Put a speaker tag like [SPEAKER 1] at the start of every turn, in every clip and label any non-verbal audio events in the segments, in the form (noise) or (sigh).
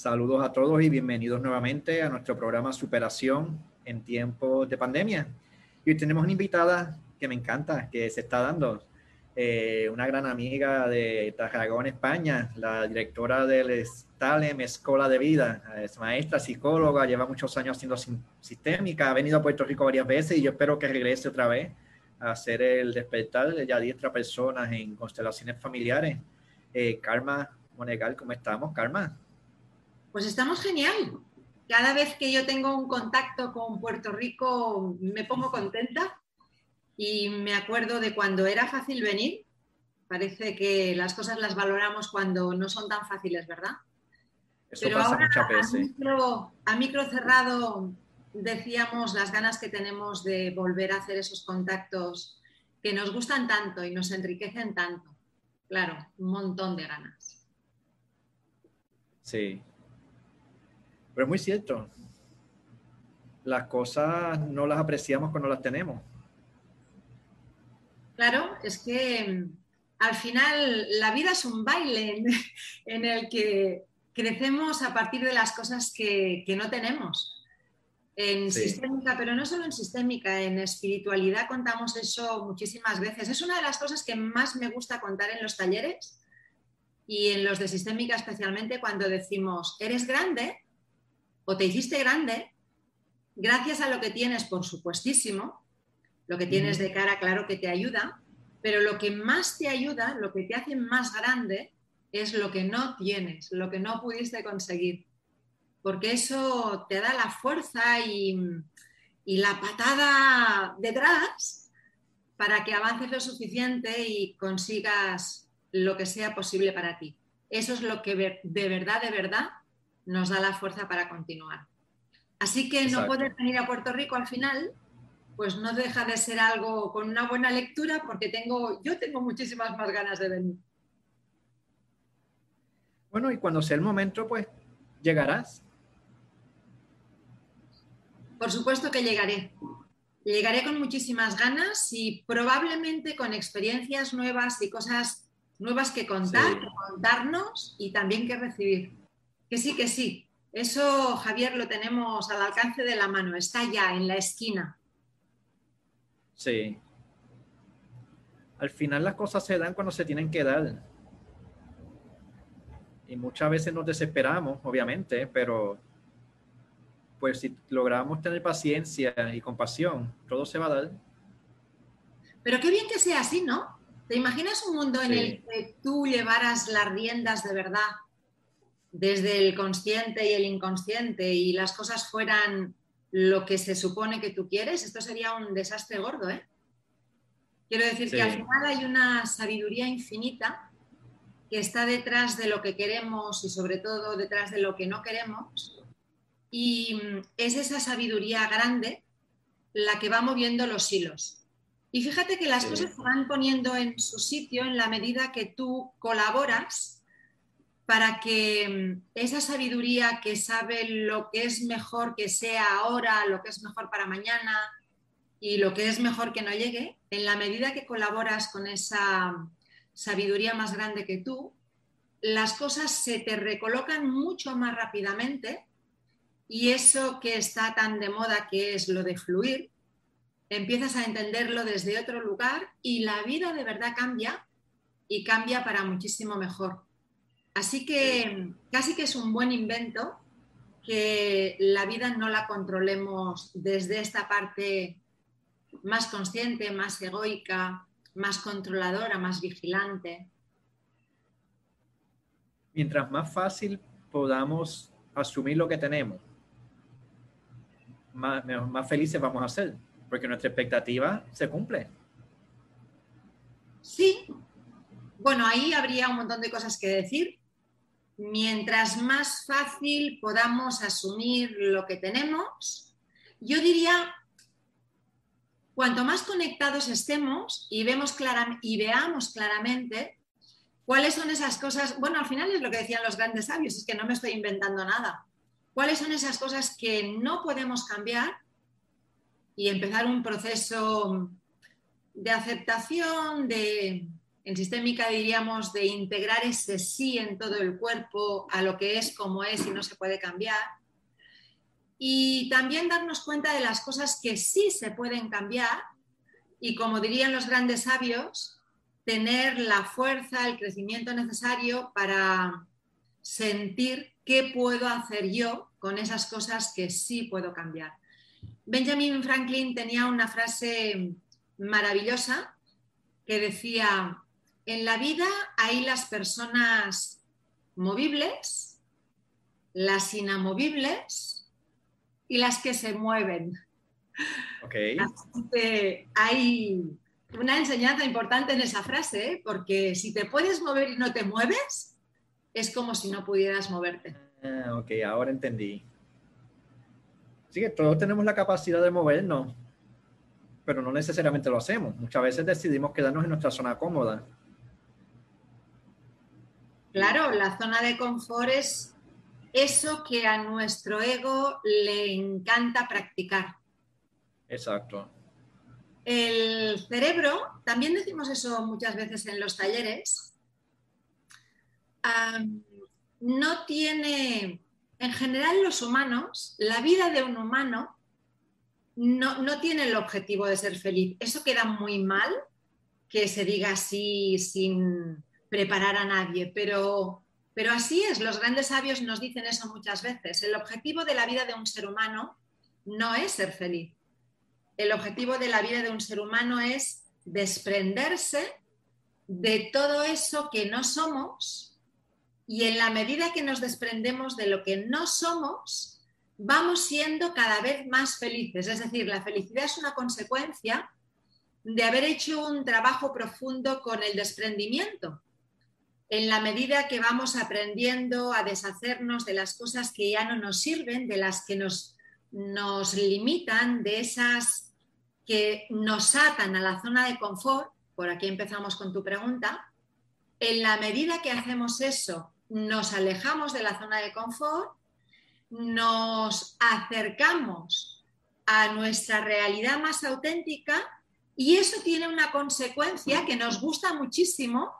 [SPEAKER 1] Saludos a todos y bienvenidos nuevamente a nuestro programa Superación en tiempos de pandemia. Y hoy tenemos una invitada que me encanta, que se está dando, eh, una gran amiga de Tarragona, España, la directora del Stalem Escuela de Vida, es maestra, psicóloga, lleva muchos años haciendo sistémica, ha venido a Puerto Rico varias veces y yo espero que regrese otra vez a hacer el despertar de ya diestra personas en constelaciones familiares. Eh, Karma Monegal, ¿cómo estamos, Karma?
[SPEAKER 2] Pues estamos genial. Cada vez que yo tengo un contacto con Puerto Rico me pongo contenta y me acuerdo de cuando era fácil venir. Parece que las cosas las valoramos cuando no son tan fáciles, ¿verdad?
[SPEAKER 1] Pasa muchas veces.
[SPEAKER 2] A micro, a micro cerrado decíamos las ganas que tenemos de volver a hacer esos contactos que nos gustan tanto y nos enriquecen tanto. Claro, un montón de ganas.
[SPEAKER 1] Sí, pero es muy cierto. Las cosas no las apreciamos cuando las tenemos.
[SPEAKER 2] Claro, es que mm, al final la vida es un baile en, (laughs) el que crecemos a partir de las cosas que, no tenemos. En sistémica, pero no solo en sistémica, en espiritualidad contamos eso muchísimas veces. Es una de las cosas que más me gusta contar en los talleres y en los de sistémica especialmente cuando decimos, eres grande o te hiciste grande gracias a lo que tienes, por supuestísimo, lo que tienes de cara, claro que te ayuda, pero lo que más te ayuda, lo que te hace más grande, es lo que no tienes, lo que no pudiste conseguir. Porque eso te da la fuerza y, y la patada detrás para que avances lo suficiente y consigas lo que sea posible para ti. Eso es lo que de verdad, de verdad nos da la fuerza para continuar. Así que no poder venir a Puerto Rico al final, pues no deja de ser algo con una buena lectura porque tengo, yo tengo muchísimas más ganas de venir.
[SPEAKER 1] Bueno, y cuando sea el momento, pues llegarás.
[SPEAKER 2] Por supuesto que llegaré. Llegaré con muchísimas ganas y probablemente con experiencias nuevas y cosas nuevas que contar, que contarnos y también que recibir. Que sí, que sí. Eso, Javier, lo tenemos al alcance de la mano. Está ya en la esquina.
[SPEAKER 1] Sí. Al final las cosas se dan cuando se tienen que dar. Y muchas veces nos desesperamos, obviamente, pero pues si logramos tener paciencia y compasión, todo se va a dar.
[SPEAKER 2] Pero qué bien que sea así, ¿no? ¿Te imaginas un mundo en el que tú llevaras las riendas de verdad desde el consciente y el inconsciente y las cosas fueran lo que se supone que tú quieres, esto sería un desastre gordo, ¿eh? Quiero decir que al final hay una sabiduría infinita que está detrás de lo que queremos y sobre todo detrás de lo que no queremos. Y es esa sabiduría grande la que va moviendo los hilos. Y fíjate que las cosas se van poniendo en su sitio en la medida que tú colaboras para que mm, esa sabiduría que sabe lo que es mejor que sea ahora, lo que es mejor para mañana y lo que es mejor que no llegue, en la medida que colaboras con esa sabiduría más grande que tú, las cosas se te recolocan mucho más rápidamente y eso que está tan de moda que es lo de fluir, empiezas a entenderlo desde otro lugar y la vida de verdad cambia y cambia para muchísimo mejor. Así que casi que es un buen invento que la vida no la controlemos desde esta parte más consciente, más egoica, más controladora, más vigilante.
[SPEAKER 1] Mientras más fácil podamos asumir lo que tenemos, más, más felices vamos a ser, porque nuestra expectativa se cumple.
[SPEAKER 2] Sí, bueno, ahí habría un montón de cosas que decir, mientras más fácil podamos asumir lo que tenemos, yo diría, cuanto más conectados estemos y, vemos y veamos claramente cuáles son esas cosas, bueno, al final es lo que decían los grandes sabios, es que no me estoy inventando nada, cuáles son esas cosas que no podemos cambiar y empezar un proceso de aceptación, de En sistémica diríamos de integrar ese sí en todo el cuerpo a lo que es como es y no se puede cambiar. Y también darnos cuenta de las cosas que sí se pueden cambiar y como dirían los grandes sabios, tener la fuerza, el crecimiento necesario para sentir qué puedo hacer yo con esas cosas que sí puedo cambiar. Benjamin Franklin tenía una frase maravillosa que decía, en la vida hay las personas movibles, las inamovibles y las que se mueven.
[SPEAKER 1] Okay.
[SPEAKER 2] hay una enseñanza importante en esa frase, ¿eh? porque si te puedes mover y no te mueves, es como si no pudieras moverte.
[SPEAKER 1] Ah, ok, ahora entendí. Sí, que todos tenemos la capacidad de movernos, pero no necesariamente lo hacemos. Muchas veces decidimos quedarnos en nuestra zona cómoda.
[SPEAKER 2] Claro, la zona de confort es eso que a nuestro ego le encanta practicar.
[SPEAKER 1] Exacto.
[SPEAKER 2] El cerebro, también decimos eso muchas veces en los talleres, no tiene, en general los humanos, la vida de un humano no, no, tiene el objetivo de ser feliz. Eso queda muy mal que se diga así sin preparar a nadie, pero, pero así es, los grandes sabios nos dicen eso muchas veces. El objetivo de la vida de un ser humano no es ser feliz el objetivo de la vida de un ser humano es desprenderse de todo eso que no somos y en la medida que nos desprendemos de lo que no somos, vamos siendo cada vez más felices. Es decir, la felicidad es una consecuencia de haber hecho un trabajo profundo con el desprendimiento. En la medida que vamos aprendiendo a deshacernos de las cosas que ya no nos sirven, de las que nos, nos limitan, de esas que nos atan a la zona de confort, por aquí empezamos con tu pregunta, en la medida que hacemos eso, nos alejamos de la zona de confort, nos acercamos a nuestra realidad más auténtica y eso tiene una consecuencia que nos gusta muchísimo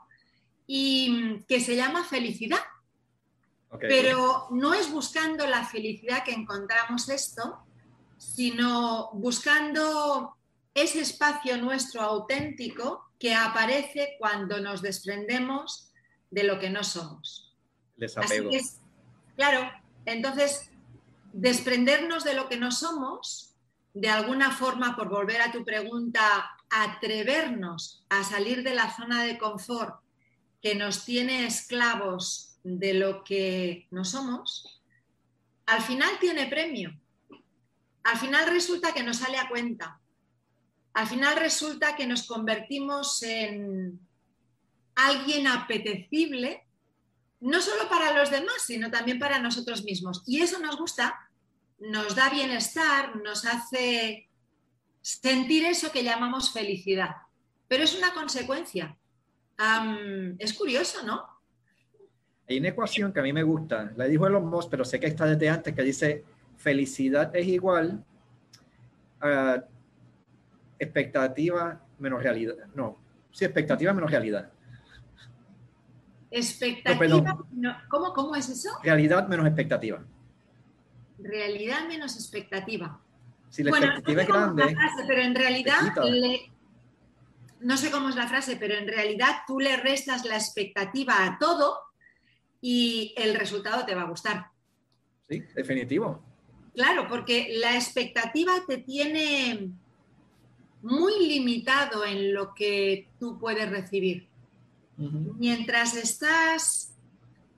[SPEAKER 2] y que se llama felicidad. Pero no es buscando la felicidad que encontramos esto, sino buscando ese espacio nuestro auténtico que aparece cuando nos desprendemos de lo que no somos.
[SPEAKER 1] Desapego.
[SPEAKER 2] claro, entonces, desprendernos de lo que no somos, de alguna forma, por volver a tu pregunta, atrevernos a salir de la zona de confort que nos tiene esclavos de lo que no somos, al final tiene premio. Al final resulta que nos sale a cuenta al final resulta que nos convertimos en alguien apetecible, no solo para los demás, sino también para nosotros mismos. Y eso nos gusta, nos da bienestar, nos hace sentir eso que llamamos felicidad. Pero es una consecuencia. Es curioso, ¿no?
[SPEAKER 1] Hay una ecuación que a mí me gusta, la dijo Elon Musk, pero sé que está desde antes, que dice felicidad es igual a expectativa menos realidad. No, sí, expectativa menos realidad.
[SPEAKER 2] Expectativa, ¿cómo, ¿cómo es eso?
[SPEAKER 1] Realidad menos expectativa.
[SPEAKER 2] Realidad menos expectativa.
[SPEAKER 1] Si la expectativa es grande.
[SPEAKER 2] pero en realidad, no sé cómo es la frase, pero en realidad tú le restas la expectativa a todo y el resultado te va a gustar.
[SPEAKER 1] Sí, definitivo.
[SPEAKER 2] Claro, porque la expectativa te tiene muy limitado en lo que tú puedes recibir. Mientras estás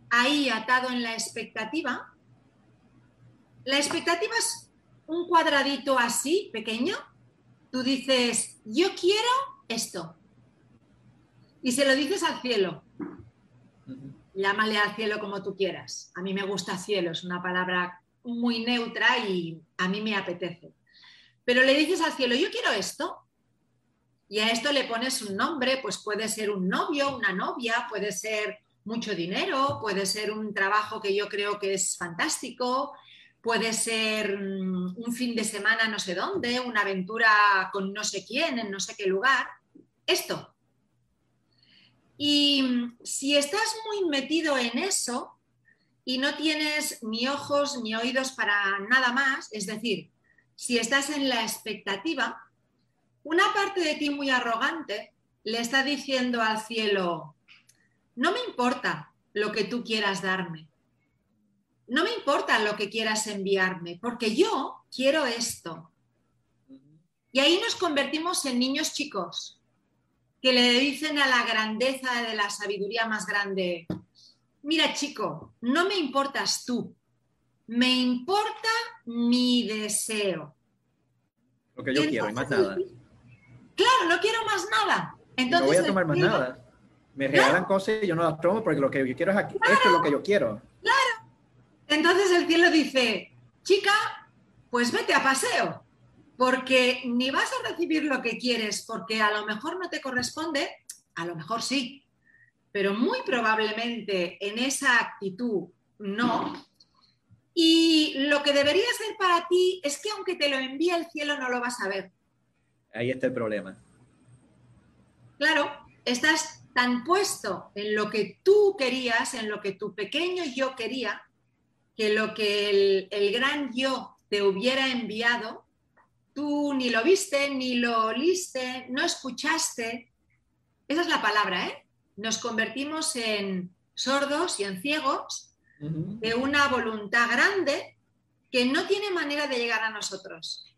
[SPEAKER 2] ahí atado en la expectativa, la expectativa es un cuadradito así, pequeño. Tú dices, yo quiero esto. Y se lo dices al cielo. Llámale al cielo como tú quieras. A mí me gusta cielo, es una palabra muy neutra y a mí me apetece. Pero le dices al cielo, yo quiero esto, y a esto le pones un nombre, pues puede ser un novio, una novia, puede ser mucho dinero, puede ser un trabajo que yo creo que es fantástico, puede ser mm, un fin de semana no sé dónde, una aventura con no sé quién, en no sé qué lugar. Esto. Y si estás muy metido en eso y no tienes ni ojos ni oídos para nada más, es decir, si estás en la expectativa, una parte de ti muy arrogante le está diciendo al cielo, no me importa lo que tú quieras darme, no me importa lo que quieras enviarme, porque yo quiero esto. Y ahí nos convertimos en niños chicos que le dicen a la grandeza de la sabiduría más grande, mira chico, no me importas tú, me importa mi deseo.
[SPEAKER 1] Lo que yo quiero y más nada.
[SPEAKER 2] Claro, no quiero más nada. Entonces,
[SPEAKER 1] no voy a tomar más nada. Me regalan cosas y yo no las tomo porque lo que yo quiero es aquí. Esto es lo que yo quiero.
[SPEAKER 2] Claro. Entonces el cielo dice, chica, pues vete a paseo, porque ni vas a recibir lo que quieres porque a lo mejor no te corresponde, a lo mejor sí, pero muy probablemente en esa actitud no. Y lo que debería ser para ti es que aunque te lo envíe el cielo no lo vas a ver.
[SPEAKER 1] Ahí está el problema.
[SPEAKER 2] Claro, estás tan puesto en lo que tú querías, en lo que tu pequeño yo quería, que lo que el, el gran yo te hubiera enviado, tú ni lo viste, ni lo oliste, no escuchaste. Esa es la palabra, ¿eh? Nos convertimos en sordos y en ciegos de una voluntad grande que no tiene manera de llegar a nosotros.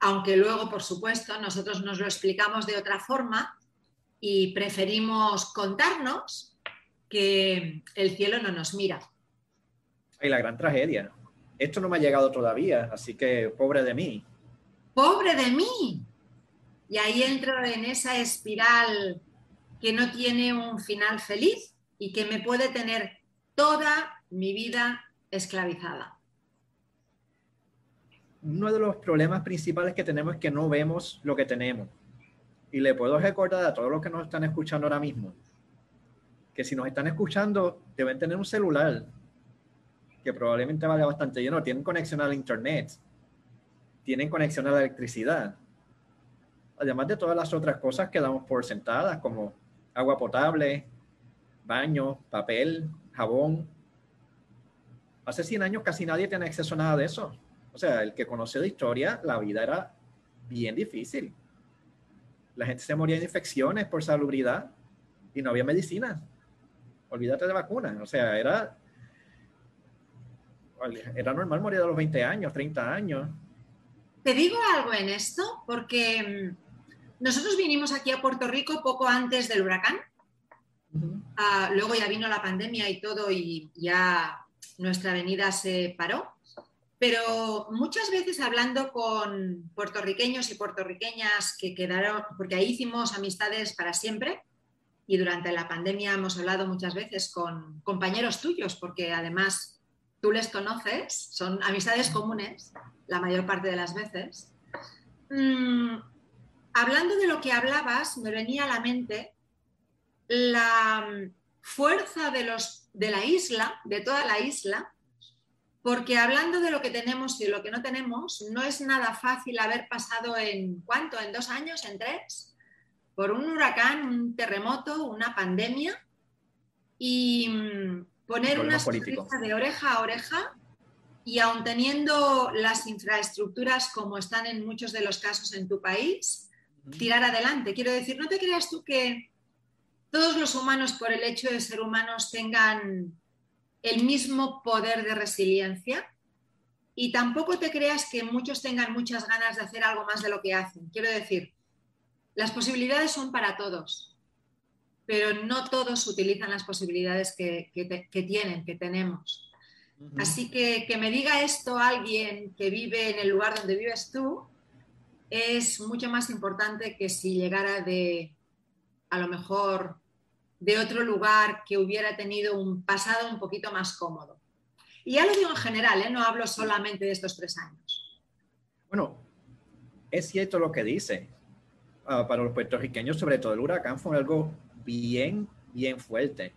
[SPEAKER 2] Aunque luego, por supuesto, nosotros nos lo explicamos de otra forma y preferimos contarnos que el cielo no nos mira.
[SPEAKER 1] Y la gran tragedia. Esto no me ha llegado todavía, así que pobre de mí.
[SPEAKER 2] Pobre de mí. Y ahí entro en esa espiral que no tiene un final feliz y que me puede tener toda mi vida esclavizada.
[SPEAKER 1] Uno de los problemas principales que tenemos es que no vemos lo que tenemos. Y le puedo recordar a todos los que nos están escuchando ahora mismo que si nos están escuchando deben tener un celular que probablemente vaya bastante lleno, tienen conexión al internet, tienen conexión a la electricidad, además de todas las otras cosas que damos por sentadas como agua potable, baño, papel, jabón, Hace 100 años casi nadie tiene acceso a nada de eso. O sea, el que conoce de historia, la vida era bien difícil. La gente se moría de infecciones por salubridad y no había medicina. Olvídate de vacunas. O sea, era, era normal morir a los 20 años, 30 años.
[SPEAKER 2] Te digo algo en esto, porque mm, nosotros vinimos aquí a Puerto Rico poco antes del huracán. Ah, luego ya vino la pandemia y todo y ya nuestra avenida se paró, pero muchas veces hablando con puertorriqueños y puertorriqueñas que quedaron, porque ahí hicimos amistades para siempre y durante la pandemia hemos hablado muchas veces con compañeros tuyos, porque además tú les conoces, son amistades comunes la mayor parte de las veces. Mm, hablando de lo que hablabas, me venía a la mente la fuerza de, los, de la isla, de toda la isla, porque hablando de lo que tenemos y de lo que no tenemos, no es nada fácil haber pasado en cuánto, en dos años, en tres, por un huracán, un terremoto, una pandemia, y mm, poner una sonrisa de oreja a oreja y aun teniendo las infraestructuras como están en muchos de los casos en tu país, tirar adelante. Quiero decir, no te creas tú que todos los humanos, por el hecho de ser humanos, tengan el mismo poder de resiliencia y tampoco te creas que muchos tengan muchas ganas de hacer algo más de lo que hacen. Quiero decir, las posibilidades son para todos, pero no todos utilizan las posibilidades que, tienen, que tenemos. Así que que me diga esto alguien que vive en el lugar donde vives tú es mucho más importante que si llegara de, a lo mejor de otro lugar que hubiera tenido un pasado un poquito más cómodo. Y ya lo digo en general, ¿eh? no hablo solamente de estos tres años.
[SPEAKER 1] Bueno, es cierto lo que dice. Ah, para los puertorriqueños, sobre todo el huracán, fue algo bien, bien fuerte.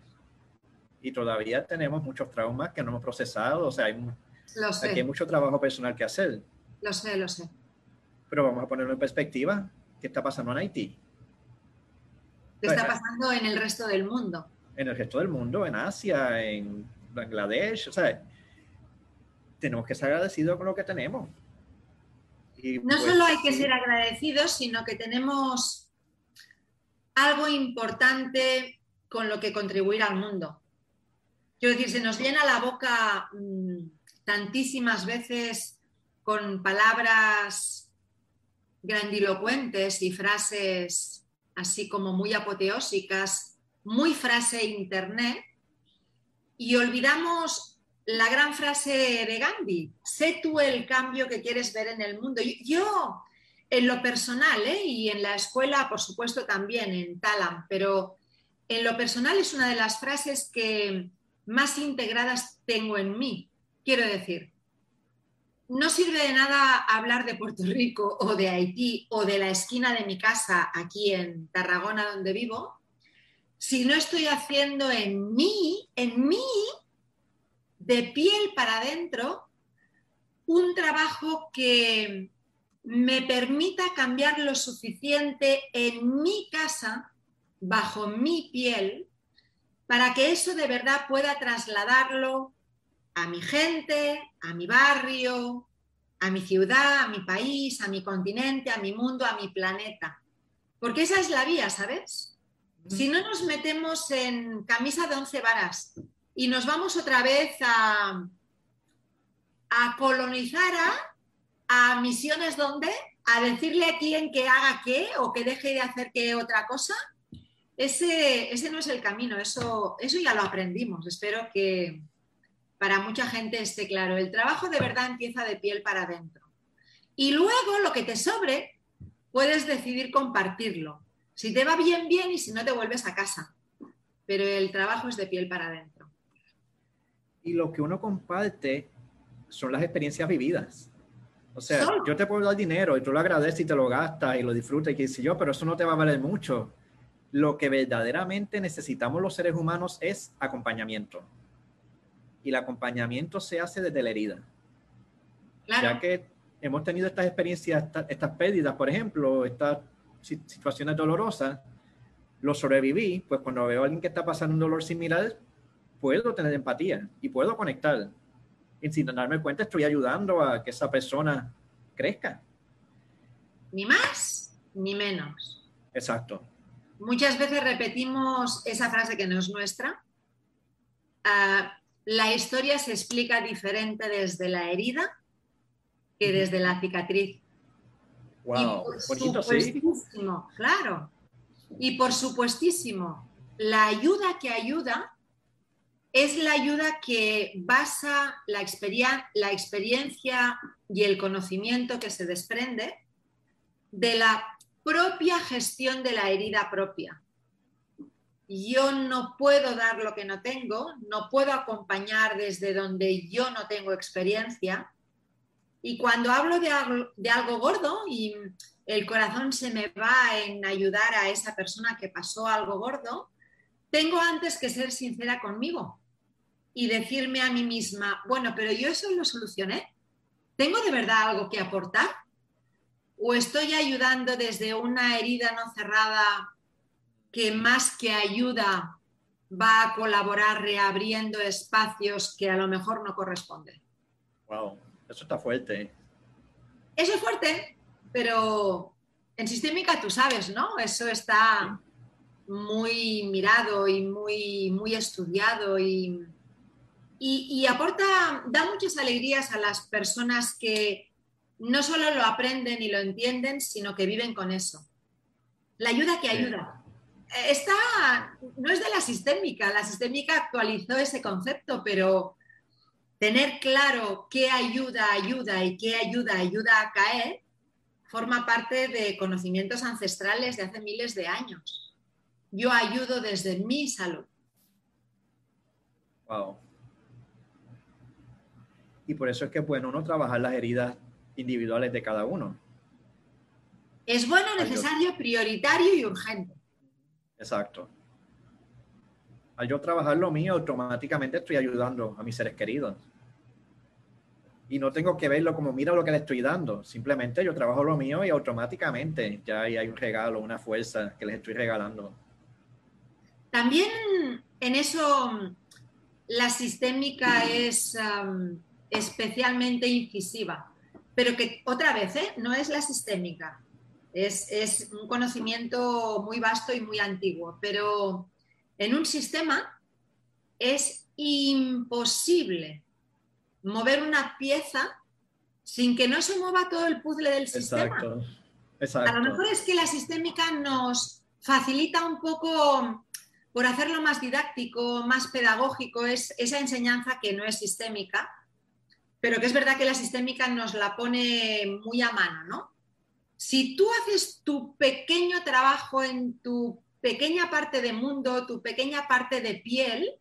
[SPEAKER 1] Y todavía tenemos muchos traumas que no hemos procesado. O sea, hay, Aquí hay mucho trabajo personal que hacer.
[SPEAKER 2] Lo sé, lo sé.
[SPEAKER 1] Pero vamos a ponerlo en perspectiva. ¿Qué está pasando en Haití?
[SPEAKER 2] ¿Qué está pasando en el resto del mundo?
[SPEAKER 1] En el resto del mundo, en Asia, en Bangladesh, o sea, tenemos que ser agradecidos con lo que tenemos.
[SPEAKER 2] no pues solo hay que ser agradecidos, sino que tenemos algo importante con lo que contribuir al mundo. Quiero decir, se nos llena la boca mm, tantísimas veces con palabras grandilocuentes y frases así como muy apoteósicas, muy frase internet, y olvidamos la gran frase de Gandhi, sé tú el cambio que quieres ver en el mundo. Yo, en lo personal, ¿eh? y en la escuela, por supuesto, también, en Talam, pero en lo personal es una de las frases que más integradas tengo en mí. Quiero decir, no sirve de nada hablar de Puerto Rico o de Haití o de la esquina de mi casa aquí en Tarragona donde vivo, si no estoy haciendo en mí, en mí, de piel para adentro, un trabajo que me permita cambiar lo suficiente en mi casa, bajo mi piel, para que eso de verdad pueda trasladarlo a mi gente, a mi barrio, a mi ciudad, a mi país, a mi continente, a mi mundo, a mi planeta. Porque esa es la vía, ¿sabes? Si no nos metemos en camisa de once varas y nos vamos otra vez a, a colonizar a, a misiones donde, a decirle a quién que haga qué o que deje de hacer qué otra cosa, ese, ese no es el camino, eso, eso ya lo aprendimos. Espero que, para mucha gente esté claro. El trabajo de verdad empieza de piel para adentro. Y luego lo que te sobre, puedes decidir compartirlo. Si te va bien, bien, y si no, te vuelves a casa. Pero el trabajo es de piel para adentro.
[SPEAKER 1] Y lo que uno comparte son las experiencias vividas. O sea, yo te puedo dar dinero y tú lo agradeces y te lo gastas y lo disfrutas y qué sé yo, pero eso no te va a valer mucho. Lo que verdaderamente necesitamos los seres humanos es acompañamiento y el acompañamiento se hace desde la herida. Ya que hemos tenido estas experiencias, estas, pérdidas, por ejemplo, estas situaciones dolorosas, lo sobreviví, pues cuando veo a alguien que está pasando un dolor similar, puedo tener empatía y puedo conectar. Y sin darme cuenta, estoy ayudando a que esa persona crezca.
[SPEAKER 2] Ni más ni menos.
[SPEAKER 1] Exacto.
[SPEAKER 2] Muchas veces repetimos esa frase que no es nuestra. Uh, la historia se explica diferente desde la herida que desde la cicatriz.
[SPEAKER 1] Wow,
[SPEAKER 2] y por supuestísimo, claro. Y por supuestísimo, la ayuda que ayuda es la ayuda que basa la, experiencia y el conocimiento que se desprende de la propia gestión de la herida propia yo no puedo dar lo que no tengo, no puedo acompañar desde donde yo no tengo experiencia. Y cuando hablo de algo, gordo y el corazón se me va en ayudar a esa persona que pasó algo gordo, tengo antes que ser sincera conmigo y decirme a mí misma, bueno, pero yo eso lo solucioné. ¿Tengo de verdad algo que aportar? ¿O estoy ayudando desde una herida no cerrada que más que ayuda va a colaborar reabriendo espacios que a lo mejor no corresponden.
[SPEAKER 1] Wow, eso está fuerte.
[SPEAKER 2] Eso es fuerte, pero en sistémica tú sabes, ¿no? Eso está muy mirado y muy, muy estudiado y, y, aporta, da muchas alegrías a las personas que no solo lo aprenden y lo entienden, sino que viven con eso. La ayuda que ayuda está, no es de la sistémica, la sistémica actualizó ese concepto, pero tener claro qué ayuda ayuda y qué ayuda ayuda a caer forma parte de conocimientos ancestrales de hace miles de años. Yo ayudo desde mi salud.
[SPEAKER 1] Wow. Y por eso es que es bueno no trabajar las heridas individuales de cada uno.
[SPEAKER 2] Es bueno, necesario, prioritario y urgente.
[SPEAKER 1] Exacto. Al yo trabajar lo mío, automáticamente estoy ayudando a mis seres queridos. Y no tengo que verlo como mira lo que le estoy dando. Simplemente yo trabajo lo mío y automáticamente ya hay un regalo, una fuerza que les estoy regalando.
[SPEAKER 2] También en eso la sistémica es especialmente incisiva, pero que otra vez, ¿eh? no es la sistémica, es, un conocimiento muy vasto y muy antiguo, pero en un sistema es imposible mover una pieza sin que no se mueva todo el puzzle del sistema. Exacto. A lo mejor es que la sistémica nos facilita un poco, por hacerlo más didáctico, más pedagógico, es esa enseñanza que no es sistémica, pero que es verdad que la sistémica nos la pone muy a mano, ¿no? Si tú haces tu pequeño trabajo en tu pequeña parte de mundo, tu pequeña parte de piel,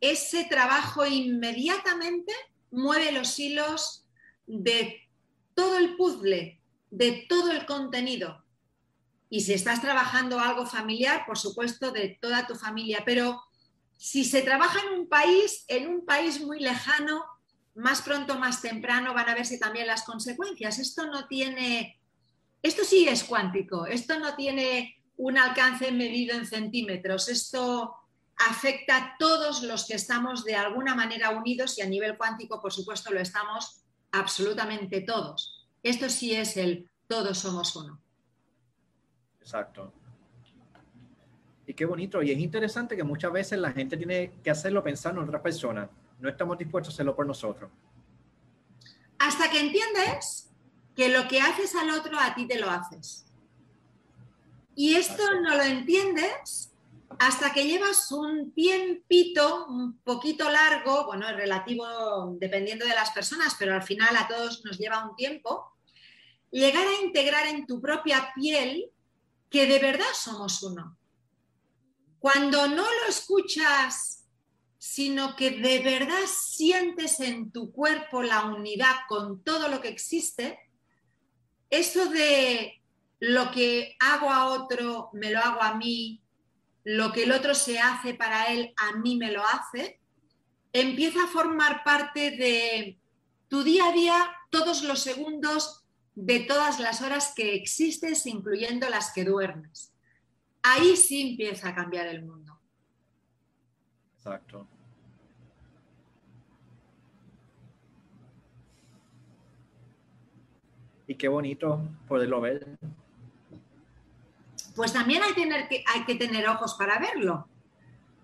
[SPEAKER 2] ese trabajo inmediatamente mueve los hilos de todo el puzzle, de todo el contenido. Y si estás trabajando algo familiar, por supuesto, de toda tu familia. Pero si se trabaja en un país, en un país muy lejano, más pronto, más temprano van a verse también las consecuencias. Esto no tiene, esto sí es cuántico, esto no tiene un alcance medido en centímetros, esto afecta a todos los que estamos de alguna manera unidos y a nivel cuántico, por supuesto, lo estamos absolutamente todos. Esto sí es el todos somos uno.
[SPEAKER 1] Exacto. Y qué bonito. Y es interesante que muchas veces la gente tiene que hacerlo pensando en otra persona no estamos dispuestos a hacerlo por nosotros.
[SPEAKER 2] Hasta que entiendes que lo que haces al otro a ti te lo haces. Y esto no lo entiendes hasta que llevas un tiempito un poquito largo, bueno, es relativo dependiendo de las personas, pero al final a todos nos lleva un tiempo, llegar a integrar en tu propia piel que de verdad somos uno. Cuando no lo escuchas sino que de verdad sientes en tu cuerpo la unidad con todo lo que existe, eso de lo que hago a otro, me lo hago a mí, lo que el otro se hace para él, a mí me lo hace, empieza a formar parte de tu día a día, todos los segundos, de todas las horas que existes, incluyendo las que duermes. Ahí sí empieza a cambiar el mundo.
[SPEAKER 1] Exacto. Y qué bonito poderlo ver.
[SPEAKER 2] Pues también hay, tener que, hay que tener ojos para verlo.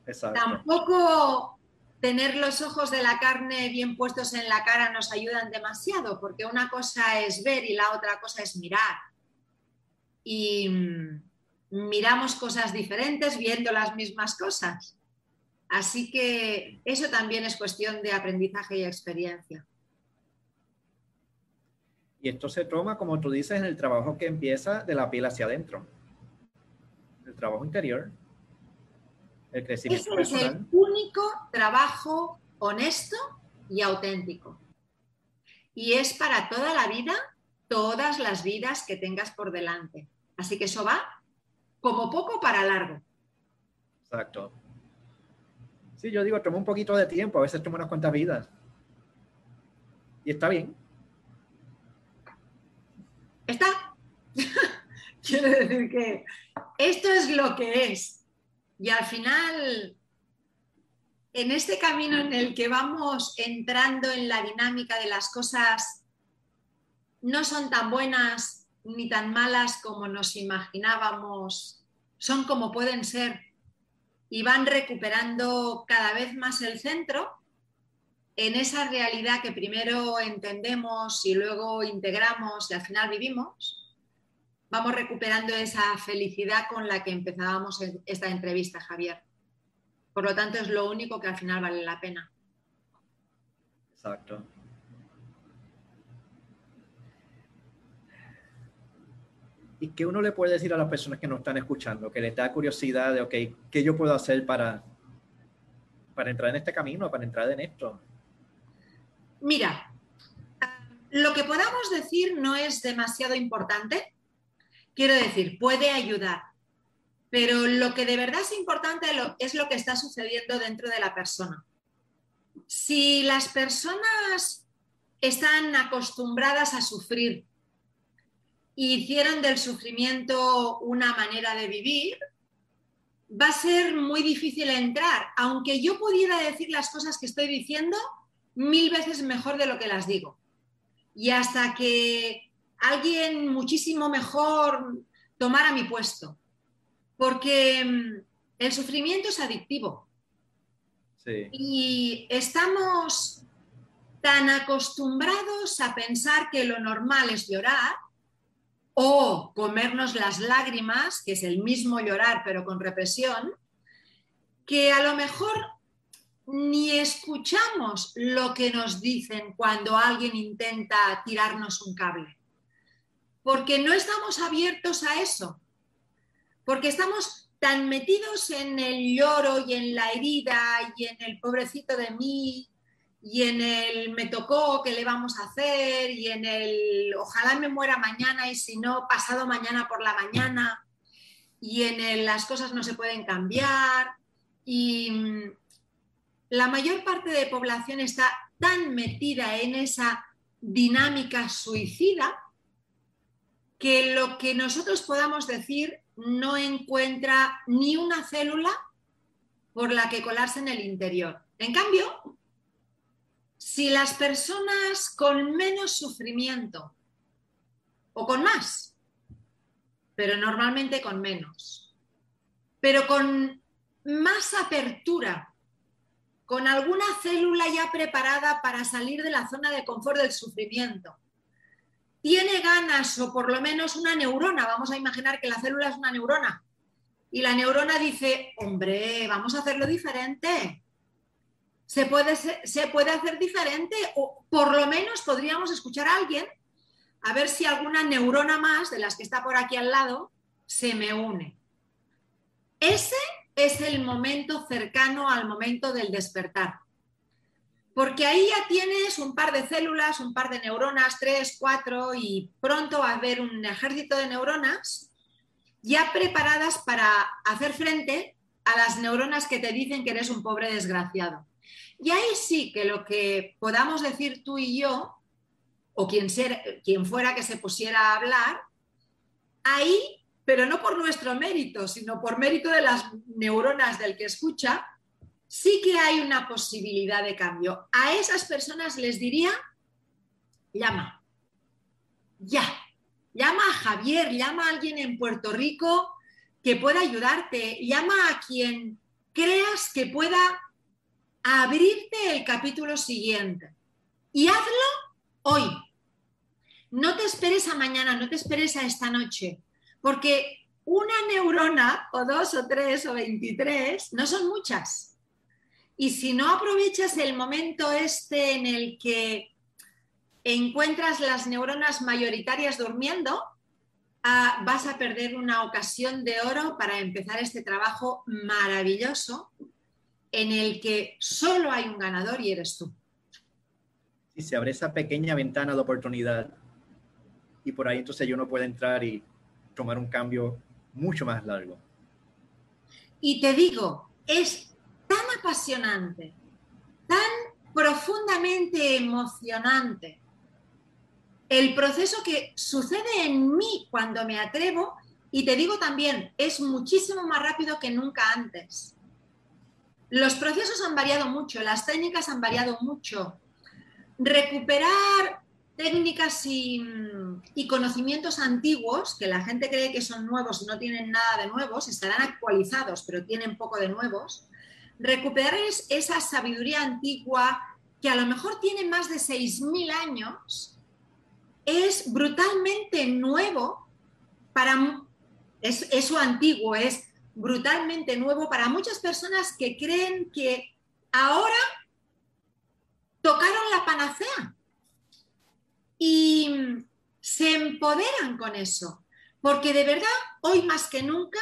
[SPEAKER 2] Exacto. Tampoco tener los ojos de la carne bien puestos en la cara nos ayudan demasiado, porque una cosa es ver y la otra cosa es mirar. Y mm, miramos cosas diferentes viendo las mismas cosas. Así que eso también es cuestión de aprendizaje y experiencia.
[SPEAKER 1] Y esto se toma, como tú dices, en el trabajo que empieza de la piel hacia adentro. El trabajo interior.
[SPEAKER 2] El crecimiento Ese es el único trabajo honesto y auténtico. Y es para toda la vida, todas las vidas que tengas por delante. Así que eso va como poco para largo.
[SPEAKER 1] Exacto. Sí, yo digo, toma un poquito de tiempo, a veces toma unas cuantas vidas. Y está bien.
[SPEAKER 2] Está. (laughs) Quiero decir que esto es lo que es. Y al final, en este camino en el que vamos entrando en la dinámica de las cosas, no son tan buenas ni tan malas como nos imaginábamos, son como pueden ser y van recuperando cada vez más el centro en esa realidad que primero entendemos y luego integramos y al final vivimos, vamos recuperando esa felicidad con la que empezábamos esta entrevista, Javier. Por lo tanto, es lo único que al final vale la pena.
[SPEAKER 1] Exacto. ¿Y qué uno le puede decir a las personas que nos están escuchando? Que les da curiosidad de, ok, ¿qué yo puedo hacer para, para entrar en este camino, para entrar en esto?
[SPEAKER 2] Mira, lo que podamos decir no es demasiado importante. Quiero decir, puede ayudar, pero lo que de verdad es importante es lo que está sucediendo dentro de la persona. Si las personas están acostumbradas a sufrir hicieron del sufrimiento una manera de vivir, va a ser muy difícil entrar, aunque yo pudiera decir las cosas que estoy diciendo mil veces mejor de lo que las digo. Y hasta que alguien muchísimo mejor tomara mi puesto. Porque mm, el sufrimiento es adictivo. Y estamos tan acostumbrados a pensar que lo normal es llorar o comernos las lágrimas, que es el mismo llorar pero con represión, que a lo mejor ni escuchamos lo que nos dicen cuando alguien intenta tirarnos un cable, porque no estamos abiertos a eso, porque estamos tan metidos en el lloro y en la herida y en el pobrecito de mí y en el me tocó, ¿qué le vamos a hacer? Y en el ojalá me muera mañana y si no, pasado mañana por la mañana. Y en el las cosas no se pueden cambiar. Y mm, la mayor parte de población está tan metida en esa dinámica suicida que lo que nosotros podamos decir no encuentra ni una célula por la que colarse en el interior. En cambio, si las personas con menos sufrimiento o con más, pero normalmente con menos, pero con más apertura, con alguna célula ya preparada para salir de la zona de confort del sufrimiento, tiene ganas o por lo menos una neurona, vamos a imaginar que la célula es una neurona, y la neurona dice, hombre, vamos a hacerlo diferente, se puede, se puede hacer diferente o por lo menos podríamos escuchar a alguien a ver si alguna neurona más de las que está por aquí al lado se me une. Ese es el momento cercano al momento del despertar. Porque ahí ya tienes un par de células, un par de neuronas, tres, cuatro, y pronto va a haber un ejército de neuronas ya preparadas para hacer frente a las neuronas que te dicen que eres un pobre desgraciado. Y ahí sí que lo que podamos decir tú y yo, o quien, quien fuera que se pusiera a hablar, ahí, pero no por nuestro mérito, sino por mérito de las neuronas del que escucha, sí que hay una posibilidad de cambio. A esas personas les diría, llama, ya, llama a Javier, llama a alguien en Puerto Rico que pueda ayudarte, llama a quien creas que pueda abrirte el capítulo siguiente y hazlo hoy. No te esperes a mañana, no te esperes a esta noche, porque una neurona o dos o tres o veintitrés no son muchas. Y si no aprovechas el momento este en el que encuentras las neuronas mayoritarias durmiendo, ah, vas a perder una ocasión de oro para empezar este trabajo maravilloso en el que solo hay un ganador y eres tú.
[SPEAKER 1] Si se abre esa pequeña ventana de oportunidad y por ahí entonces yo no puedo entrar y tomar un cambio mucho más largo.
[SPEAKER 2] Y te digo, es tan apasionante, tan profundamente emocionante el proceso que sucede en mí cuando me atrevo y te digo también, es muchísimo más rápido que nunca antes. Los procesos han variado mucho, las técnicas han variado mucho. Recuperar técnicas y, conocimientos antiguos, que la gente cree que son nuevos y no tienen nada de nuevos, estarán actualizados, pero tienen poco de nuevos. Recuperar esa sabiduría antigua que a lo mejor tiene más de 6.000 años, es brutalmente nuevo para... Es, eso antiguo, es brutalmente nuevo para muchas personas que creen que ahora tocaron la panacea y se empoderan con eso, porque de verdad, hoy más que nunca,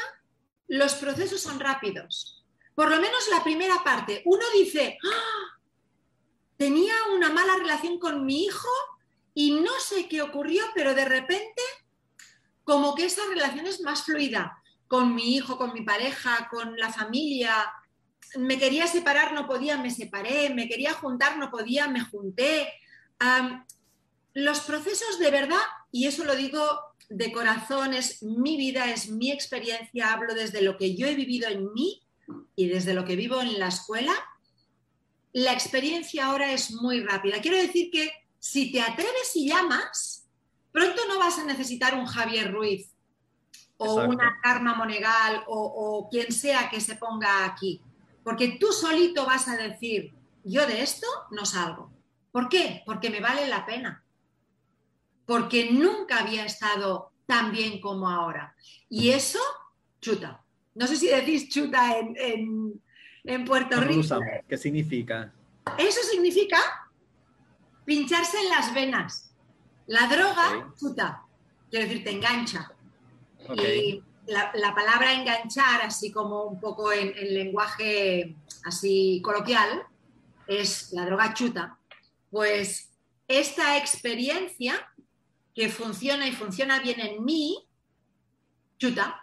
[SPEAKER 2] los procesos son rápidos. Por lo menos la primera parte. Uno dice, ¡Ah! tenía una mala relación con mi hijo y no sé qué ocurrió, pero de repente, como que esa relación es más fluida con mi hijo, con mi pareja, con la familia. Me quería separar, no podía, me separé. Me quería juntar, no podía, me junté. los procesos de verdad, y eso lo digo de corazón, es mi vida, es mi experiencia, hablo desde lo que yo he vivido en mí y desde lo que vivo en la escuela, la experiencia ahora es muy rápida. Quiero decir que si te atreves y llamas, pronto no vas a necesitar un Javier Ruiz o una Karma Monegal o, o quien sea que se ponga aquí, porque tú solito vas a decir, yo de esto no salgo. ¿Por qué? Porque me vale la pena porque nunca había estado tan bien como ahora. Y eso, chuta. No sé si decís chuta en, Puerto Rico.
[SPEAKER 1] ¿Qué significa?
[SPEAKER 2] Eso significa pincharse en las venas. La droga, chuta, quiero decir, te engancha. Y la, palabra enganchar, así como un poco en, en lenguaje así coloquial, es la droga chuta. Pues esta experiencia que funciona y funciona bien en mí, chuta,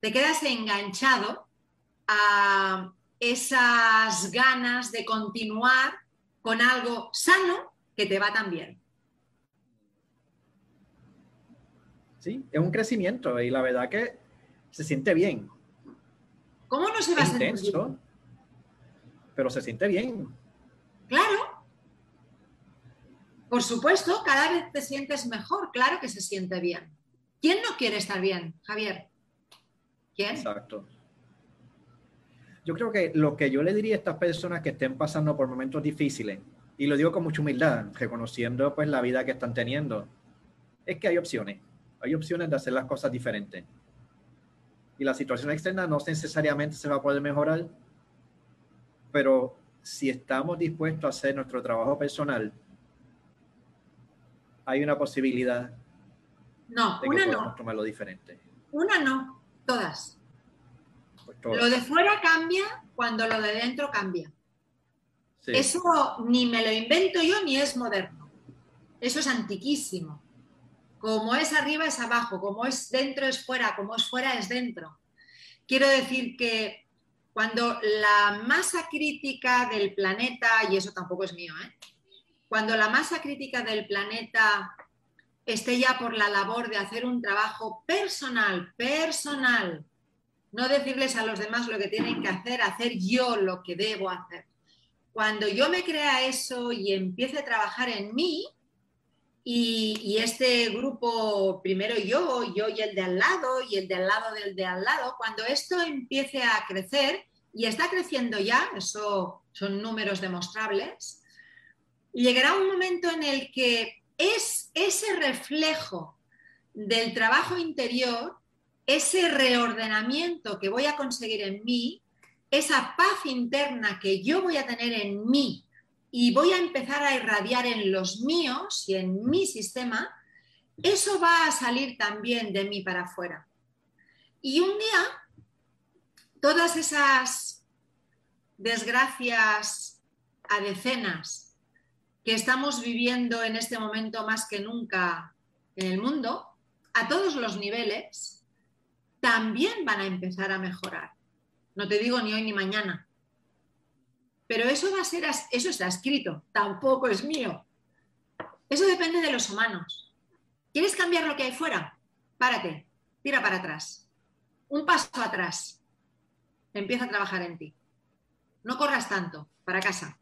[SPEAKER 2] te quedas enganchado a esas ganas de continuar con algo sano que te va tan bien.
[SPEAKER 1] Sí, es un crecimiento y la verdad que se siente bien.
[SPEAKER 2] ¿Cómo no se va a sentir bien?
[SPEAKER 1] Pero se siente bien.
[SPEAKER 2] Claro, por supuesto, cada vez te sientes mejor, claro que se siente bien. ¿Quién no quiere estar bien, Javier? ¿Quién?
[SPEAKER 1] Exacto. Yo creo que lo que yo le diría a estas personas que estén pasando por momentos difíciles, y lo digo con mucha humildad, reconociendo pues la vida que están teniendo, es que hay opciones. Hay opciones de hacer las cosas diferentes. Y la situación externa no necesariamente se va a poder mejorar, pero si estamos dispuestos a hacer nuestro trabajo personal, hay una posibilidad
[SPEAKER 2] no, de que una no.
[SPEAKER 1] tomarlo diferente.
[SPEAKER 2] Una no, todas. Pues lo de fuera cambia cuando lo de dentro cambia. Eso ni me lo invento yo ni es moderno. Eso es antiquísimo. Como es arriba es abajo, como es dentro es fuera, como es fuera es dentro. Quiero decir que cuando la masa crítica del planeta, y eso tampoco es mío, ¿eh? cuando la masa crítica del planeta esté ya por la labor de hacer un trabajo personal, personal, no decirles a los demás lo que tienen que hacer, hacer yo lo que debo hacer. Cuando yo me crea eso y empiece a trabajar en mí, y, este grupo, primero yo, yo y el de al lado, y el de al lado del de al lado, cuando esto empiece a crecer, y está creciendo ya, eso son números demostrables, llegará un momento en el que es ese reflejo del trabajo interior, ese reordenamiento que voy a conseguir en mí, esa paz interna que yo voy a tener en mí y voy a empezar a irradiar en los míos y en mi sistema, eso va a salir también de mí para afuera. Y un día, todas esas desgracias a decenas, que estamos viviendo en este momento más que nunca en el mundo, a todos los niveles, también van a empezar a mejorar. No te digo ni hoy ni mañana. Pero eso va a ser, eso está escrito, tampoco es mío. Eso depende de los humanos. ¿Quieres cambiar lo que hay fuera? Párate, tira para atrás. Un paso atrás. Empieza a trabajar en ti. No corras tanto, para casa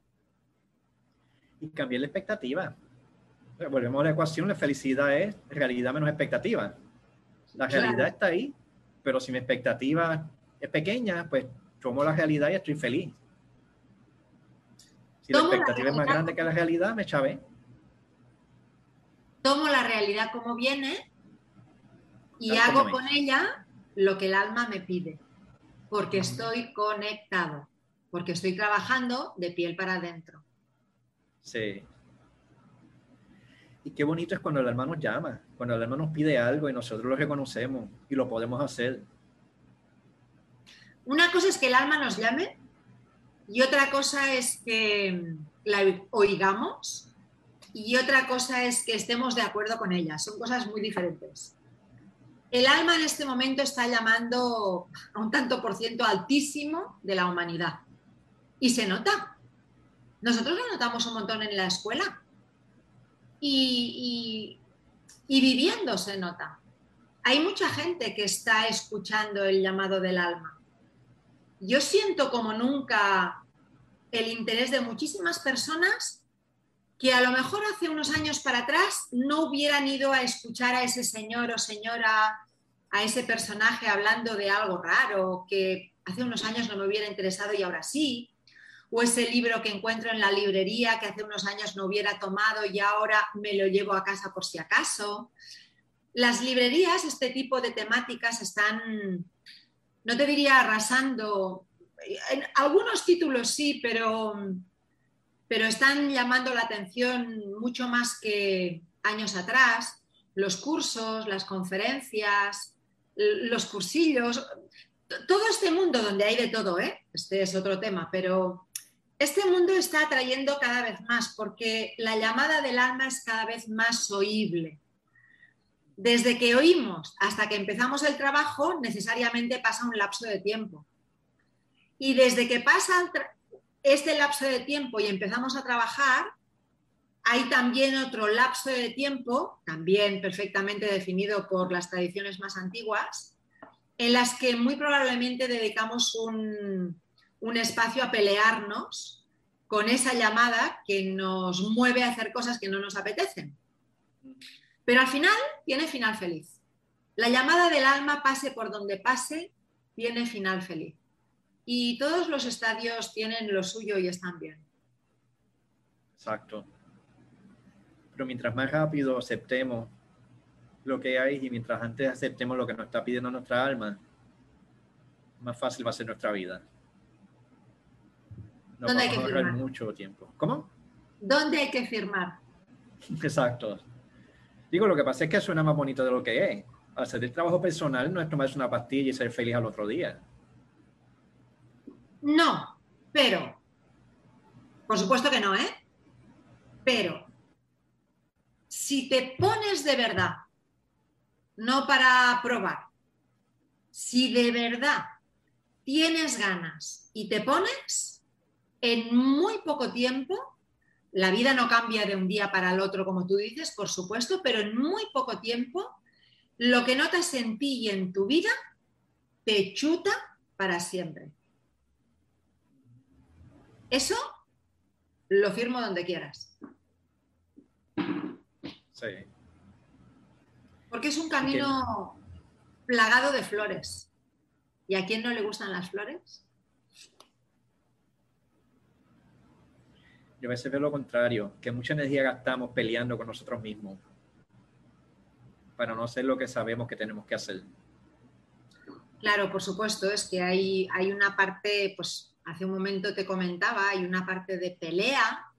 [SPEAKER 1] y cambiar la expectativa. Volvemos a la ecuación, la felicidad es realidad menos expectativa. La realidad está ahí, pero si mi expectativa es pequeña, pues tomo la realidad y estoy feliz. Si la expectativa es más grande que la realidad, me chavé.
[SPEAKER 2] Tomo la realidad como viene y hago con ella lo que el alma me pide, porque estoy conectado, porque estoy trabajando de piel para adentro.
[SPEAKER 1] Sí. Y qué bonito es cuando el alma nos llama, cuando el alma nos pide algo y nosotros lo reconocemos y lo podemos hacer.
[SPEAKER 2] Una cosa es que el alma nos llame y otra cosa es que la oigamos y otra cosa es que estemos de acuerdo con ella. Son cosas muy diferentes. El alma en este momento está llamando a un tanto por ciento altísimo de la humanidad. Y se nota. Nosotros lo notamos un montón en la escuela. y, y viviendo se nota. Hay mucha gente que está escuchando el llamado del alma. Yo siento como nunca el interés de muchísimas personas que a lo mejor hace unos años para atrás no hubieran ido a escuchar a ese señor o señora, a ese personaje hablando de algo raro, que hace unos años no me hubiera interesado y ahora sí, o ese libro que encuentro en la librería que hace unos años no hubiera tomado y ahora me lo llevo a casa por si acaso. Las librerías, este tipo de temáticas están, no te diría arrasando, en algunos títulos sí, pero, pero están llamando la atención mucho más que años atrás. Los cursos, las conferencias, los cursillos, todo este mundo donde hay de todo, ¿eh? este es otro tema, pero este mundo está atrayendo cada vez más porque la llamada del alma es cada vez más oíble. Desde que oímos hasta que empezamos el trabajo, necesariamente pasa un lapso de tiempo. Y desde que pasa este lapso de tiempo y empezamos a trabajar, hay también otro lapso de tiempo, también perfectamente definido por las tradiciones más antiguas, en las que muy probablemente dedicamos un, un espacio a pelearnos con esa llamada que nos mueve a hacer cosas que no nos apetecen. Pero al final tiene final feliz. La llamada del alma, pase por donde pase, tiene final feliz. Y todos los estadios tienen lo suyo y están bien.
[SPEAKER 1] Exacto. Pero mientras más rápido aceptemos lo que hay y mientras antes aceptemos lo que nos está pidiendo nuestra alma, más fácil va a ser nuestra vida.
[SPEAKER 2] ¿Dónde hay que firmar?
[SPEAKER 1] mucho tiempo. ¿Cómo?
[SPEAKER 2] ¿Dónde hay que firmar?
[SPEAKER 1] Exacto. Digo, lo que pasa es que suena más bonito de lo que es. Hacer el trabajo personal no es tomarse una pastilla y ser feliz al otro día.
[SPEAKER 2] No, pero, por supuesto que no, ¿eh? Pero, si te pones de verdad, no para probar, si de verdad tienes ganas y te pones, en muy poco tiempo, la vida no cambia de un día para el otro, como tú dices, por supuesto, pero en muy poco tiempo, lo que notas en ti y en tu vida te chuta para siempre. Eso lo firmo donde quieras.
[SPEAKER 1] Sí.
[SPEAKER 2] Porque es un camino plagado de flores. ¿Y a quién no le gustan las flores?
[SPEAKER 1] Yo a veces veo lo contrario, que mucha energía gastamos peleando con nosotros mismos para no hacer lo que sabemos que tenemos que hacer.
[SPEAKER 2] Claro, por supuesto, es que hay, hay una parte, pues hace un momento te comentaba, hay una parte de pelea,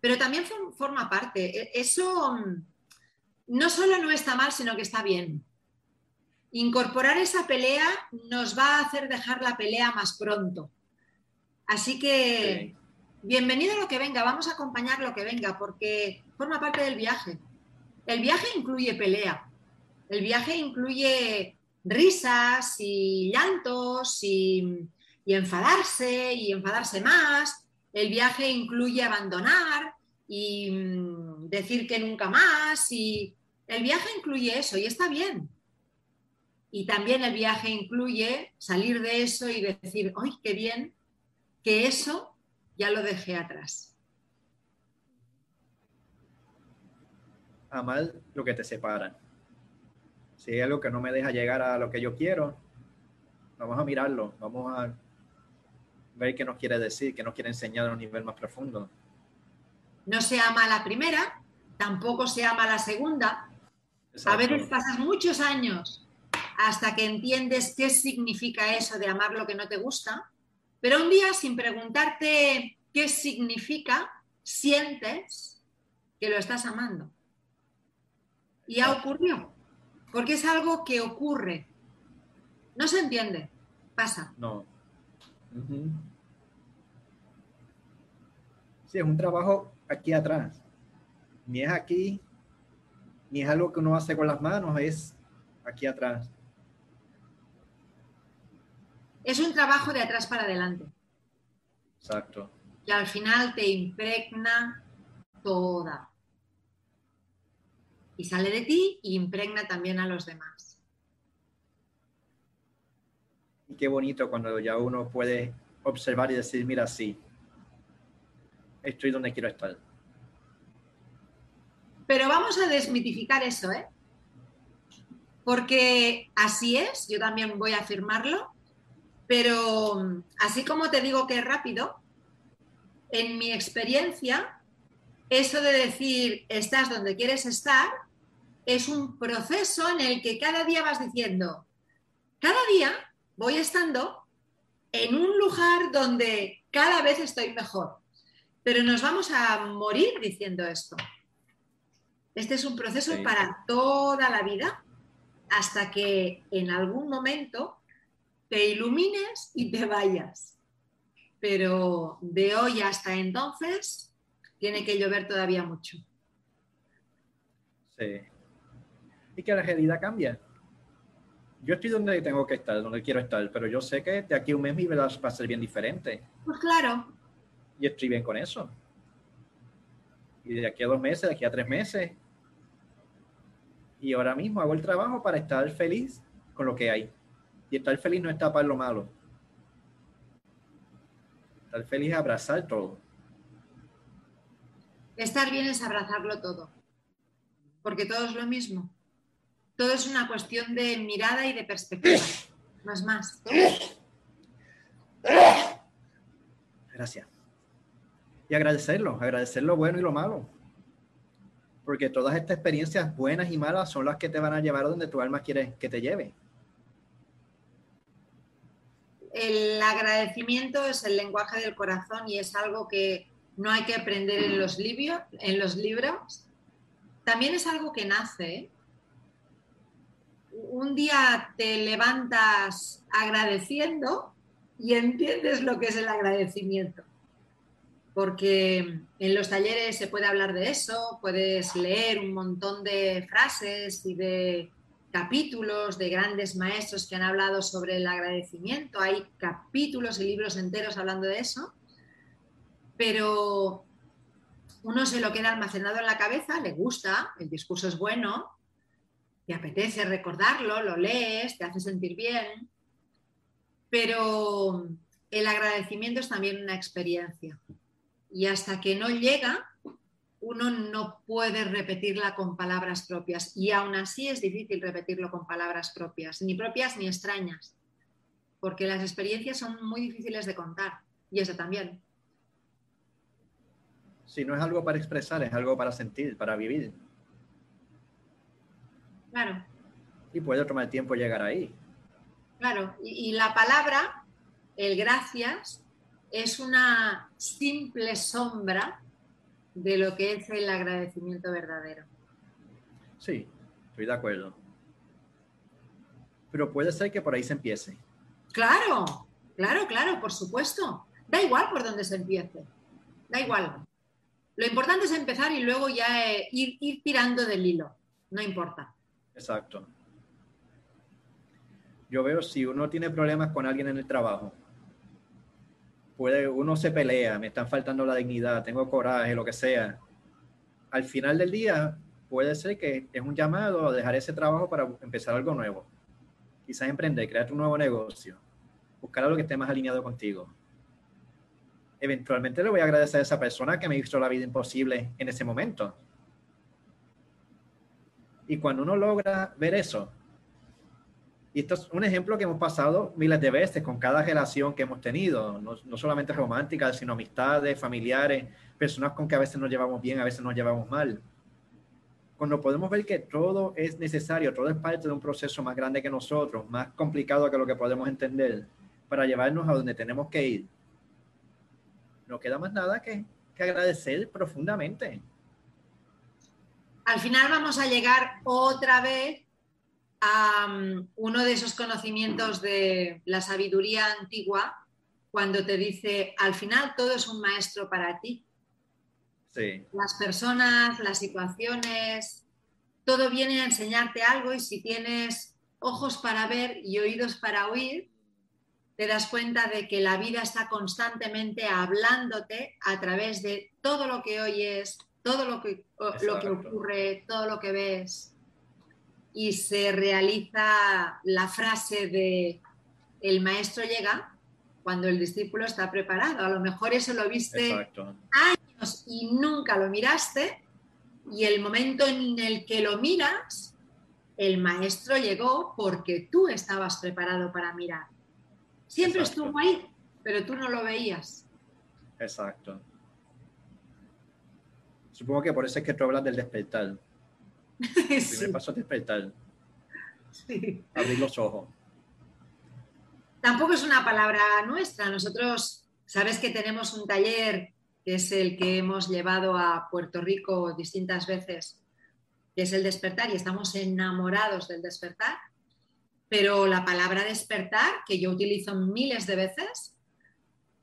[SPEAKER 2] pero también forma parte. E, eso mm, no solo no está mal, sino que está bien. Incorporar esa pelea nos va a hacer dejar la pelea más pronto. Así que bienvenido lo que venga, vamos a acompañar lo que venga, porque forma parte del viaje. El viaje incluye pelea, el viaje incluye risas y llantos y, enfadarse y enfadarse más, el viaje incluye abandonar y mm, decir que nunca más y el viaje incluye eso y está bien. Y también el viaje incluye salir de eso y decir, ¡ay, qué bien! Que eso ya lo dejé atrás.
[SPEAKER 1] Amar lo que te separa. Si hay algo que no me deja llegar a lo que yo quiero, vamos a mirarlo, vamos a ver qué nos quiere decir, qué nos quiere enseñar a un nivel más profundo.
[SPEAKER 2] No se ama la primera, tampoco se ama la segunda. A veces pasas muchos años hasta que entiendes qué significa eso de amar lo que no te gusta pero un día, sin preguntarte qué significa, sientes que lo estás amando. Y ya ocurrió, porque es algo que ocurre. No se entiende, pasa.
[SPEAKER 1] No. Sí, es un trabajo aquí atrás. Ni es aquí, ni es algo que uno hace con las manos, es aquí atrás.
[SPEAKER 2] Es un trabajo de atrás para adelante.
[SPEAKER 1] Exacto.
[SPEAKER 2] Que al final te impregna toda. y sale de ti y impregna también a los demás.
[SPEAKER 1] Y qué bonito cuando ya uno puede observar y decir, mira, sí, estoy donde quiero estar.
[SPEAKER 2] Pero vamos a desmitificar eso, ¿eh? Porque así es, yo también voy a afirmarlo, pero así como te digo que es rápido, en mi experiencia, eso de decir estás donde quieres estar es un proceso en el que cada día vas diciendo, cada día voy estando en un lugar donde cada vez estoy mejor. Pero nos vamos a morir diciendo esto. Este es un proceso para toda la vida hasta que en algún momento te ilumines y te vayas. Pero de hoy hasta entonces tiene que llover todavía mucho.
[SPEAKER 1] Sí. Y que la realidad cambia. Yo estoy donde tengo que estar, donde quiero estar, pero yo sé que de aquí a un mes mi vida va a ser bien diferente.
[SPEAKER 2] Pues claro.
[SPEAKER 1] Y estoy bien con eso. Y de aquí a dos meses, de aquí a tres meses. Y ahora mismo hago el trabajo para estar feliz con lo que hay. Y estar feliz no es tapar lo malo. Estar feliz es abrazar todo.
[SPEAKER 2] Estar bien es abrazarlo todo. Porque todo es lo mismo. Todo es una cuestión de mirada y de perspectiva. No es más.
[SPEAKER 1] Gracias. Y agradecerlo, agradecer lo bueno y lo malo. Porque todas estas experiencias buenas y malas son las que te van a llevar a donde tu alma quiere que te lleve.
[SPEAKER 2] El agradecimiento es el lenguaje del corazón y es algo que no hay que aprender en los, libros. También es algo que nace. ¿eh? Un día te levantas agradeciendo y entiendes lo que es el agradecimiento. Porque en los talleres se puede hablar de eso, puedes leer un montón de frases y de capítulos de grandes maestros que han hablado sobre el agradecimiento, hay capítulos y libros enteros hablando de eso, pero uno se lo queda almacenado en la cabeza, le gusta, el discurso es bueno, te apetece recordarlo, lo lees, te hace sentir bien, pero el agradecimiento es también una experiencia. Y hasta que no llega, uno no puede repetirla con palabras propias. Y aún así es difícil repetirlo con palabras propias, ni propias ni extrañas, porque las experiencias son muy difíciles de contar. Y eso también.
[SPEAKER 1] Si no es algo para expresar, es algo para sentir, para vivir.
[SPEAKER 2] Claro.
[SPEAKER 1] Y puede tomar tiempo llegar ahí.
[SPEAKER 2] Claro, y, y la palabra, el gracias, es una simple sombra de lo que es el agradecimiento verdadero.
[SPEAKER 1] Sí, estoy de acuerdo. Pero puede ser que por ahí se empiece.
[SPEAKER 2] Claro, claro, claro, por supuesto. Da igual por dónde se empiece. Da igual. Lo importante es empezar y luego ya eh, ir, ir tirando del hilo. No importa.
[SPEAKER 1] Exacto. Yo veo si uno tiene problemas con alguien en el trabajo, puede, uno se pelea, me están faltando la dignidad, tengo coraje, lo que sea. Al final del día, puede ser que es un llamado a dejar ese trabajo para empezar algo nuevo. Quizás emprender, crear un nuevo negocio, buscar algo que esté más alineado contigo. Eventualmente le voy a agradecer a esa persona que me hizo la vida imposible en ese momento. Y cuando uno logra ver eso, y esto es un ejemplo que hemos pasado miles de veces con cada relación que hemos tenido, no, no, solamente romántica, sino amistades, familiares, personas con que a veces nos llevamos bien, a veces nos llevamos mal. Cuando podemos ver que todo es necesario, todo es parte de un proceso más grande que nosotros, más complicado que lo que podemos entender, para llevarnos a donde tenemos que ir, no queda más nada que, que agradecer profundamente.
[SPEAKER 2] Al final vamos a llegar otra vez uno de esos conocimientos de la sabiduría antigua cuando te dice, al final todo es un maestro para ti.
[SPEAKER 1] Sí.
[SPEAKER 2] Las personas, las situaciones, todo viene a enseñarte algo y si tienes ojos para ver y oídos para oír, te das cuenta de que la vida está constantemente hablándote a través de todo lo que oyes, todo lo que, lo que ocurre, todo lo que ves, y se realiza la frase de el maestro llega cuando el discípulo está preparado. A lo mejor eso lo viste años y nunca lo miraste, y el momento en el que lo miras, el maestro llegó porque tú estabas preparado para mirar. Siempre estuvo ahí, pero tú no lo veías.
[SPEAKER 1] Exacto. Supongo que por eso es que tú hablas del despertar. (laughs) El primer paso es despertar. Sí. Abrir los ojos.
[SPEAKER 2] Tampoco es una palabra nuestra. Nosotros, sabes que tenemos un taller que es el que hemos llevado a Puerto Rico distintas veces, que es el despertar, y estamos enamorados del despertar. Pero la palabra despertar, que yo utilizo miles de veces,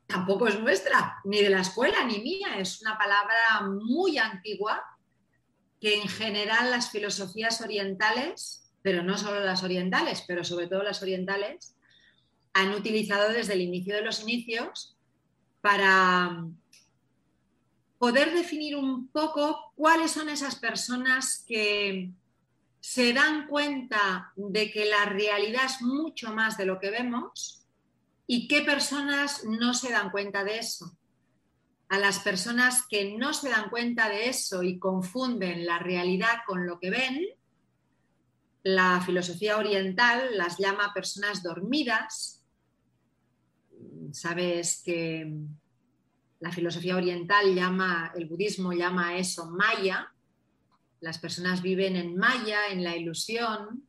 [SPEAKER 2] tampoco es nuestra, ni de la escuela, ni mía. Es una palabra muy antigua que en general las filosofías orientales, pero no solo las orientales, pero sobre todo las orientales, han utilizado desde el inicio de los inicios para poder definir un poco cuáles son esas personas que se dan cuenta de que la realidad es mucho más de lo que vemos ¿Y qué personas no se dan cuenta de eso? A las personas que no se dan cuenta de eso y confunden la realidad con lo que ven, la filosofía oriental las llama personas dormidas. Sabes que la filosofía oriental llama, el budismo llama eso maya. Las personas viven en maya, en la ilusión,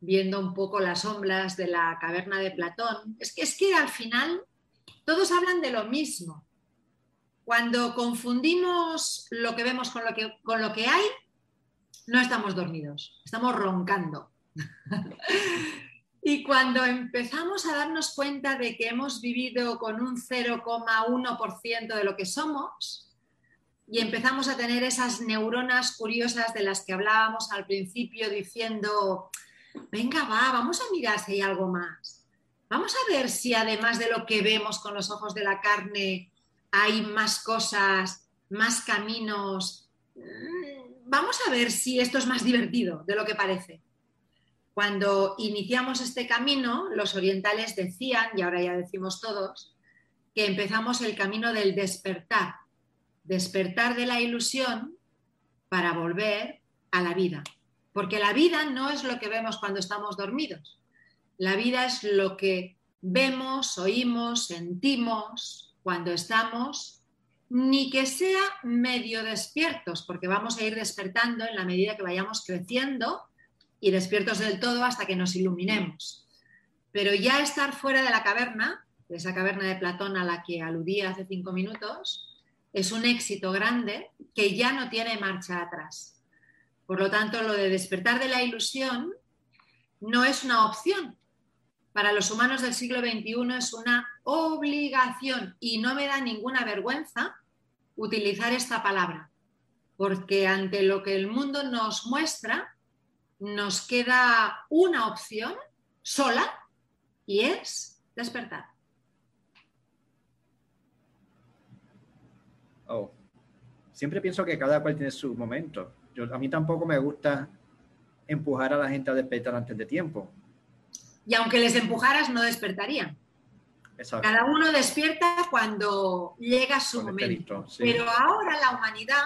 [SPEAKER 2] viendo un poco las sombras de la caverna de Platón. Es que, es que al final todos hablan de lo mismo. Cuando confundimos lo que vemos con lo que, con lo que hay, no estamos dormidos, estamos roncando. (laughs) y cuando empezamos a darnos cuenta de que hemos vivido con un 0,1% de lo que somos y empezamos a tener esas neuronas curiosas de las que hablábamos al principio diciendo, venga, va, vamos a mirar si hay algo más. Vamos a ver si además de lo que vemos con los ojos de la carne, hay más cosas, más caminos. Mm, vamos a ver si esto es más divertido de lo que parece. Cuando iniciamos este camino, los orientales decían, y ahora ya decimos todos, que empezamos el camino del despertar, despertar de la ilusión para volver a la vida. Porque la vida no es lo que vemos cuando estamos dormidos. La vida es lo que vemos, oímos, sentimos cuando estamos, ni que sea medio despiertos, porque vamos a ir despertando en la medida que vayamos creciendo y despiertos del todo hasta que nos iluminemos. Pero ya estar fuera de la caverna, de esa caverna de Platón a la que aludía hace cinco minutos, es un éxito grande que ya no tiene marcha atrás. Por lo tanto, lo de despertar de la ilusión no es una opción. Para los humanos del siglo XXI es una obligación y no me da ninguna vergüenza utilizar esta palabra, porque ante lo que el mundo nos muestra, nos queda una opción sola y es despertar.
[SPEAKER 1] Oh. Siempre pienso que cada cual tiene su momento a mí tampoco me gusta empujar a la gente a despertar antes de tiempo.
[SPEAKER 2] Y aunque les empujaras, no despertarían. Cada uno despierta cuando llega su momento. Pero ahora la humanidad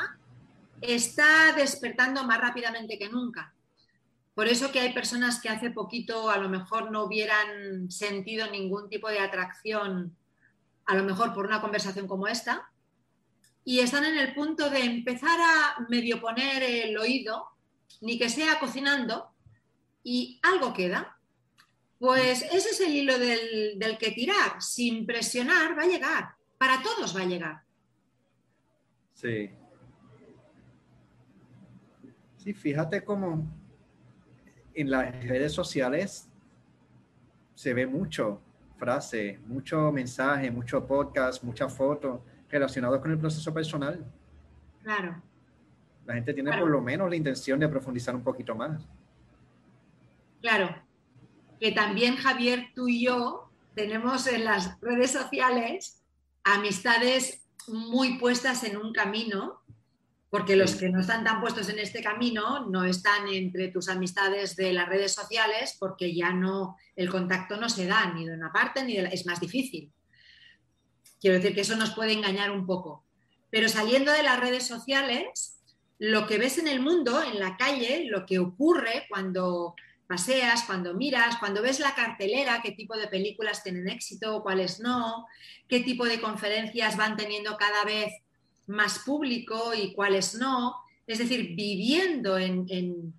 [SPEAKER 2] está despertando más rápidamente que nunca. Por eso que hay personas que hace poquito a lo mejor no hubieran sentido ningún tipo de atracción, a lo mejor por una conversación como esta, y están en el punto de empezar a medio poner el oído, ni que sea cocinando, y algo queda. Pues ese es el hilo del, que tirar. Sin presionar va a llegar. Para todos va a llegar.
[SPEAKER 1] Sí. Sí, fíjate cómo en las redes sociales se ve mucho frase, mucho mensaje, mucho podcast, mucha foto relacionados con el proceso personal.
[SPEAKER 2] Claro.
[SPEAKER 1] La gente tiene por lo menos la intención de profundizar un poquito más.
[SPEAKER 2] Claro. Que también Javier, tú y yo tenemos en las redes sociales amistades muy puestas en un camino Porque los que no están tan puestos en este camino no están entre tus amistades de las redes sociales porque ya no, el contacto no se da ni de una parte ni de la, es más difícil. Quiero decir que eso nos puede engañar un poco. Pero saliendo de las redes sociales, lo que ves en el mundo, en la calle, lo que ocurre cuando paseas, cuando miras, cuando ves la cartelera, qué tipo de películas tienen éxito, cuáles no, qué tipo de conferencias van teniendo cada vez más público y cuáles no. Es decir, viviendo en,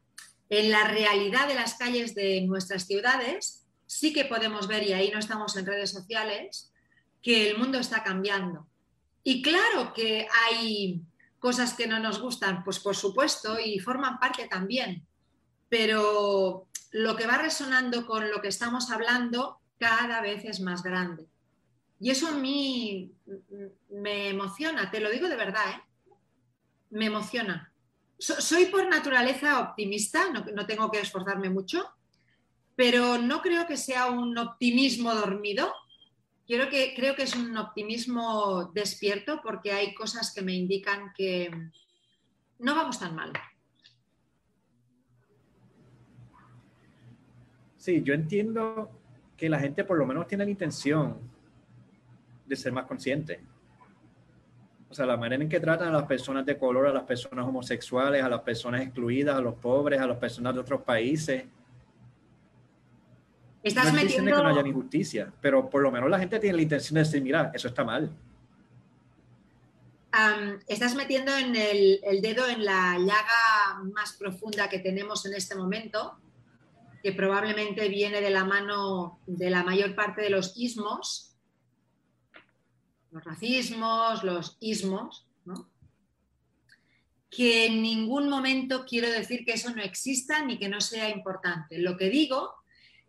[SPEAKER 2] la realidad de las calles de nuestras ciudades, sí que podemos ver, y ahí no estamos en redes sociales, que el mundo está cambiando. Y claro que hay cosas que no nos gustan, pues por supuesto, y forman parte también, pero lo que va resonando con lo que estamos hablando cada vez es más grande. Y eso a mí me emociona, te lo digo de verdad, ¿eh? me emociona. soy por naturaleza optimista, no, tengo que esforzarme mucho, pero no creo que sea un optimismo dormido. Quiero que, creo que es un optimismo despierto porque hay cosas que me indican que no vamos tan mal.
[SPEAKER 1] Sí, yo entiendo que la gente por lo menos tiene la intención de ser más consciente. O sea, la manera en que tratan a las personas de color, a las personas homosexuales, a las personas excluidas, a los pobres, a las personas de otros países.
[SPEAKER 2] Estás no metiendo...
[SPEAKER 1] que no haya injusticia, pero por lo menos la gente tiene la intención de decir, mira, eso está mal.
[SPEAKER 2] estás metiendo en el, el, dedo en la llaga más profunda que tenemos en este momento, que probablemente viene de la mano de la mayor parte de los ismos, los racismos, los ismos, que en ningún momento quiero decir que eso no exista ni que no sea importante. Lo que digo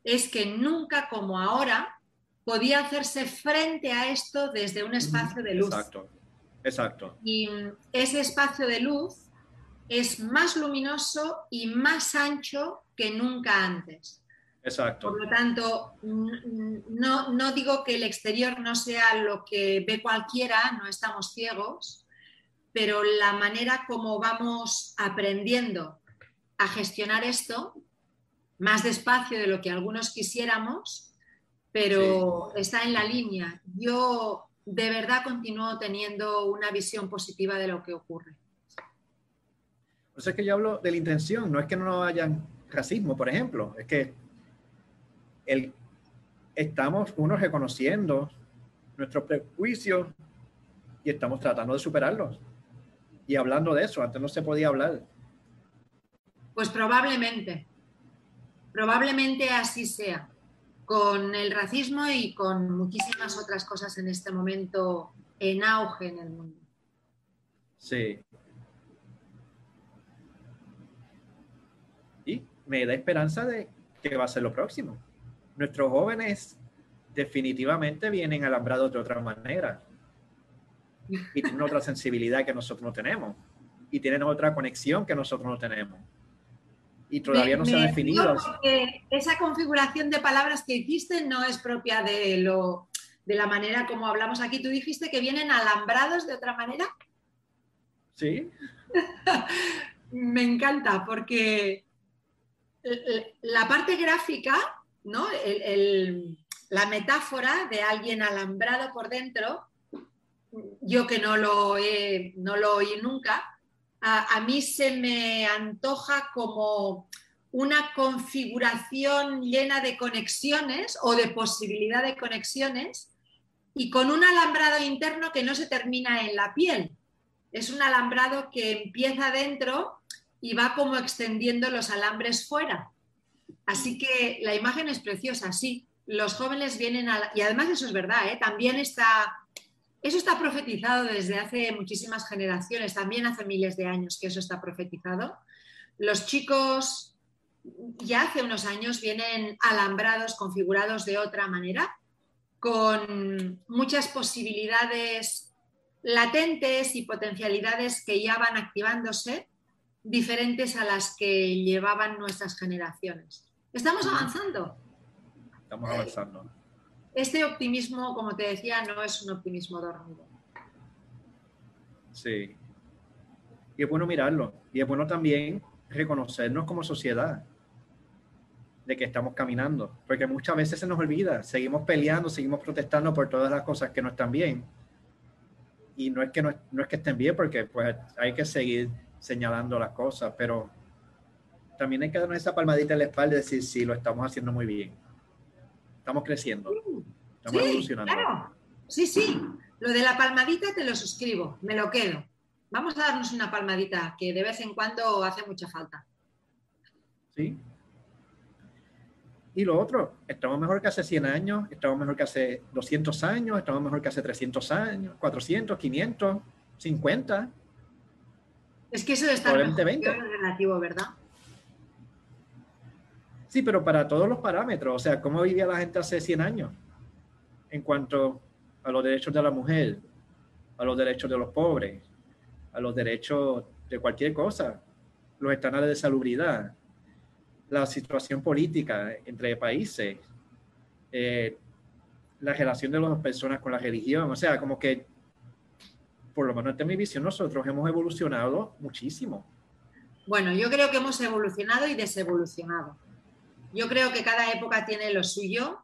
[SPEAKER 2] es que nunca como ahora podía hacerse frente a esto desde un espacio de luz.
[SPEAKER 1] Exacto, exacto.
[SPEAKER 2] Y ese espacio de luz es más luminoso y más ancho que nunca antes.
[SPEAKER 1] Exacto.
[SPEAKER 2] Por lo tanto, no, no digo que el exterior no sea lo que ve cualquiera, no estamos ciegos, pero la manera como vamos aprendiendo a gestionar esto, más despacio de lo que algunos quisiéramos, pero está en la línea. Yo de verdad continúo teniendo una visión positiva de lo que ocurre.
[SPEAKER 1] O sea, que yo hablo de la intención, no es que no haya racismo, por ejemplo, es que el, estamos unos reconociendo nuestros prejuicios y estamos tratando de superarlos. Y hablando de eso, antes no se podía hablar.
[SPEAKER 2] Pues probablemente, probablemente así sea, con el racismo y con muchísimas otras cosas en este momento en auge en el mundo.
[SPEAKER 1] Sí. Y me da esperanza de que va a ser lo próximo nuestros jóvenes definitivamente vienen alambrados de otra manera y tienen otra (laughs) sensibilidad que nosotros no tenemos y tienen otra conexión que nosotros no tenemos y todavía no se ha definido.
[SPEAKER 2] Esa configuración de palabras que hiciste no es propia de lo de la manera como hablamos aquí. Tú dijiste que vienen alambrados de otra manera.
[SPEAKER 1] Sí. (laughs)
[SPEAKER 2] Me encanta porque la parte gráfica ¿no? la metáfora de alguien alambrado por dentro, yo que no lo, oí nunca, a, mí se me antoja como una configuración llena de conexiones o de posibilidad de conexiones y con un alambrado interno que no se termina en la piel. Es un alambrado que empieza dentro y va como extendiendo los alambres fuera. Así que la imagen es preciosa, sí. Los jóvenes vienen a... Y además eso es verdad, ¿eh? también está... Eso está profetizado desde hace muchísimas generaciones, también hace miles de años que eso está profetizado. Los chicos ya hace unos años vienen alambrados, configurados de otra manera, con muchas posibilidades latentes y potencialidades que ya van activándose, diferentes a las que llevaban nuestras generaciones. Estamos avanzando.
[SPEAKER 1] Estamos avanzando.
[SPEAKER 2] Este optimismo, como te decía, no es un optimismo dormido.
[SPEAKER 1] Sí. Y es bueno mirarlo. Y es bueno también reconocernos como sociedad de que estamos caminando, porque muchas veces se nos olvida, seguimos peleando, seguimos protestando por todas las cosas que no están bien. Y no es que no, es que estén bien, porque pues hay que seguir señalando las cosas, pero también hay que darnos esa palmadita en la espalda y decir, sí, lo estamos haciendo muy bien. Estamos creciendo, estamos evolucionando.
[SPEAKER 2] Sí, sí, lo de la palmadita te lo suscribo, me lo quedo. Vamos a darnos una palmadita que de vez en cuando hace mucha falta.
[SPEAKER 1] Sí, y lo otro, estamos mejor que hace 100 años, estamos mejor que hace 200 años, estamos mejor que hace 300 años, 400, 500, 50.
[SPEAKER 2] Es que eso de estar mejor es relativo, ¿verdad?
[SPEAKER 1] Sí, pero para todos los parámetros, o sea, ¿cómo vivía la gente hace 100 años? En cuanto a los derechos de la mujer, a los derechos de los pobres, a los derechos de cualquier cosa, los estándares de salubridad, la situación política entre países, eh, la relación de las personas con la religión, o sea, como que, por lo menos en mi visión, nosotros hemos evolucionado muchísimo.
[SPEAKER 2] Bueno, yo creo que hemos evolucionado y desevolucionado. Yo creo que cada época tiene lo suyo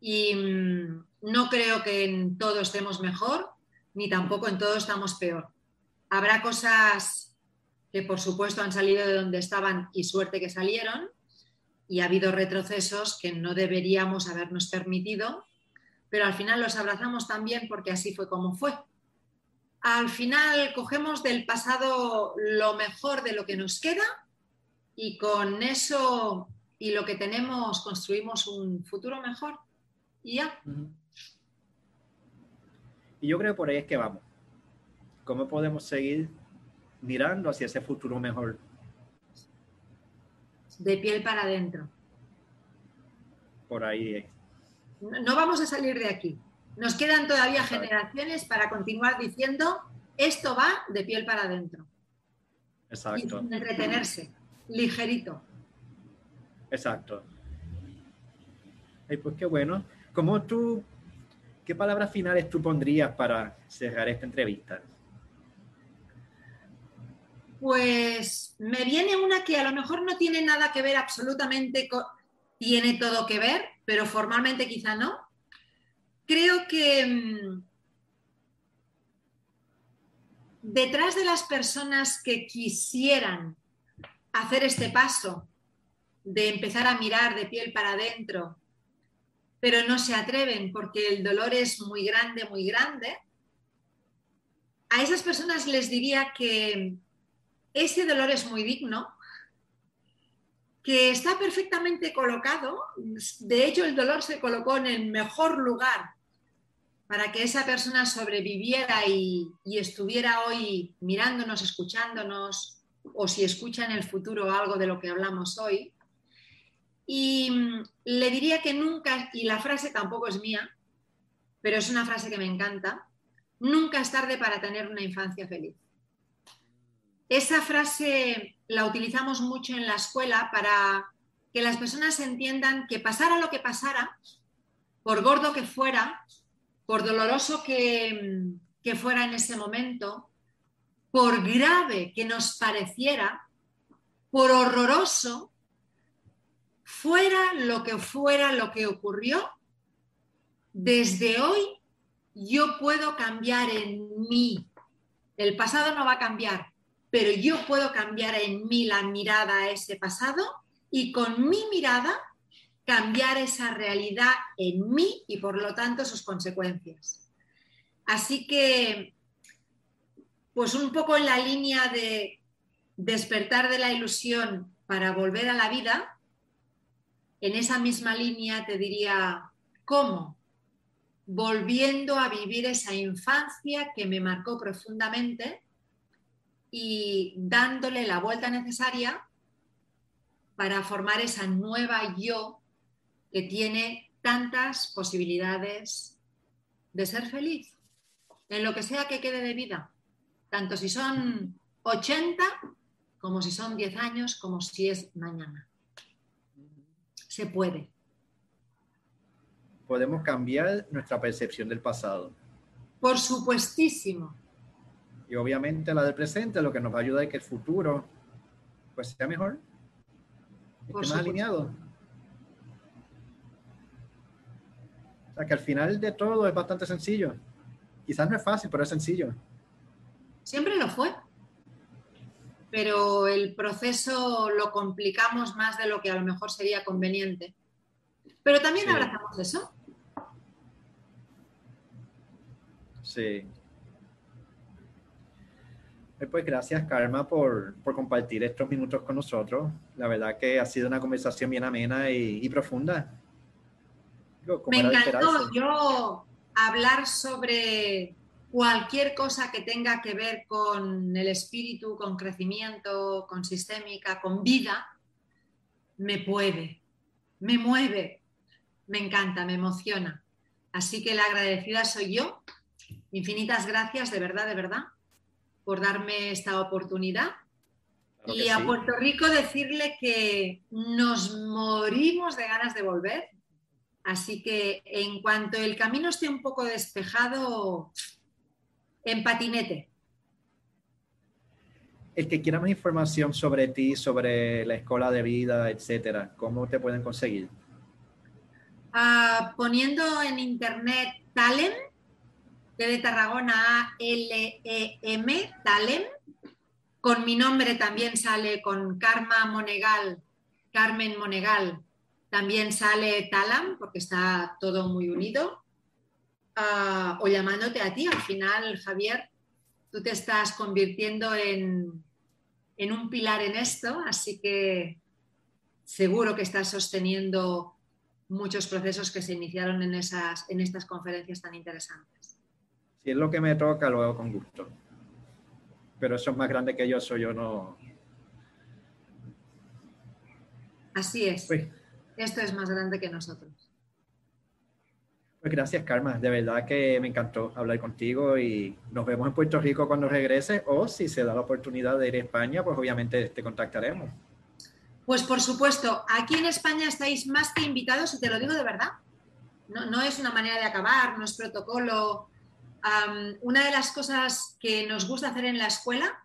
[SPEAKER 2] y mm, no creo que en todo estemos mejor, ni tampoco en todo estamos peor. Habrá cosas que por supuesto han salido de donde estaban y suerte que salieron, y ha habido retrocesos que no deberíamos habernos permitido, pero al final los abrazamos también porque así fue como fue. Al final cogemos del pasado lo mejor de lo que nos queda y con eso y lo que tenemos construimos un futuro mejor y ya.
[SPEAKER 1] Y yo creo por ahí es que vamos. ¿Cómo podemos seguir mirando hacia ese futuro mejor.
[SPEAKER 2] De piel para adentro.
[SPEAKER 1] Por ahí
[SPEAKER 2] No vamos a salir de aquí. Nos quedan todavía generaciones para continuar diciendo esto va de piel para adentro.
[SPEAKER 1] Exacto.
[SPEAKER 2] Y entretenerse, ligerito.
[SPEAKER 1] Exacto. Ay, pues qué bueno. ¿Cómo tú, qué palabras finales tú pondrías para cerrar esta entrevista?
[SPEAKER 2] Pues me viene una que a lo mejor no tiene nada que ver absolutamente con... Tiene todo que ver, pero formalmente quizá no. Creo que mm, detrás de las personas que quisieran hacer este paso de empezar a mirar de piel para adentro, pero no se atreven porque el dolor es muy grande, muy grande, a esas personas les diría que ese dolor es muy digno, que está perfectamente colocado. De hecho, el dolor se colocó en el mejor lugar para que esa persona sobreviviera y, estuviera hoy mirándonos, escuchándonos, o si escucha en el futuro algo de lo que hablamos hoy. Y mm, le diría que nunca, y la frase tampoco es mía, pero es una frase que me encanta, nunca es tarde para tener una infancia feliz. Esa frase la utilizamos mucho en la escuela para que las personas entiendan que pasara lo que pasara, por gordo que fuera, por doloroso que, que fuera en ese momento, por grave que nos pareciera, por horroroso, fuera lo que fuera lo que ocurrió, desde hoy yo puedo cambiar en mí. El pasado no va a cambiar, pero yo puedo cambiar en mí la mirada a ese pasado y con mi mirada cambiar esa realidad en mí y por lo tanto sus consecuencias. Así que, pues un poco en la línea de despertar de la ilusión para volver a la vida, en esa misma línea te diría, ¿cómo? Volviendo a vivir esa infancia que me marcó profundamente y dándole la vuelta necesaria para formar esa nueva yo que tiene tantas posibilidades de ser feliz en lo que sea que quede de vida, tanto si son 80 como si son 10 años, como si es mañana. Se puede.
[SPEAKER 1] Podemos cambiar nuestra percepción del pasado.
[SPEAKER 2] Por supuestísimo
[SPEAKER 1] Y obviamente la del presente lo que nos va a ayudar es que el futuro pues sea mejor, esté más alineado. Sea que al final de todo es bastante sencillo. Quizás no es fácil, pero es sencillo.
[SPEAKER 2] Siempre lo fue. Pero el proceso lo complicamos más de lo que a lo mejor sería conveniente. Pero también abrazamos eso.
[SPEAKER 1] Sí. Eh, pues gracias, Karma, por, compartir estos minutos con nosotros. La verdad que ha sido una conversación bien amena y, profunda.
[SPEAKER 2] Me encantó yo hablar sobre cualquier cosa que tenga que ver con el espíritu, con crecimiento, con sistémica, con vida, me puede, me mueve, me encanta, me emociona. Así que la agradecida soy yo. Infinitas gracias, de verdad, de verdad por darme esta oportunidad. y a Puerto Rico decirle que nos morimos de ganas de volver. Así que en cuanto el camino esté un poco despejado, en patinete.
[SPEAKER 1] El que quiera más información sobre ti, sobre la escuela de vida, etcétera, ¿cómo te pueden conseguir?
[SPEAKER 2] Ah, poniendo en internet Talent, de Tarragona A L E M, Talem. Con mi nombre también sale con Karma Monegal, Carmen Monegal, también sale Talam, porque está todo muy unido. Ah, o llamándote a ti, al final, Javier, tú te estás convirtiendo en, en un pilar en esto, así que seguro que estás sosteniendo muchos procesos que se iniciaron en, esas, en estas conferencias tan interesantes.
[SPEAKER 1] Si es lo que me toca, lo hago con gusto. Pero eso es más grande que yo, soy yo no.
[SPEAKER 2] Así es. Esto es más grande que nosotros.
[SPEAKER 1] Pues gracias, Karma. De verdad que me encantó hablar contigo y nos vemos en Puerto Rico cuando regrese o si se da la oportunidad de ir a España, pues obviamente te contactaremos.
[SPEAKER 2] Pues por supuesto, aquí en España estáis más que invitados y te lo digo de verdad. No, no es una manera de acabar, no es protocolo, una de las cosas que nos gusta hacer en la escuela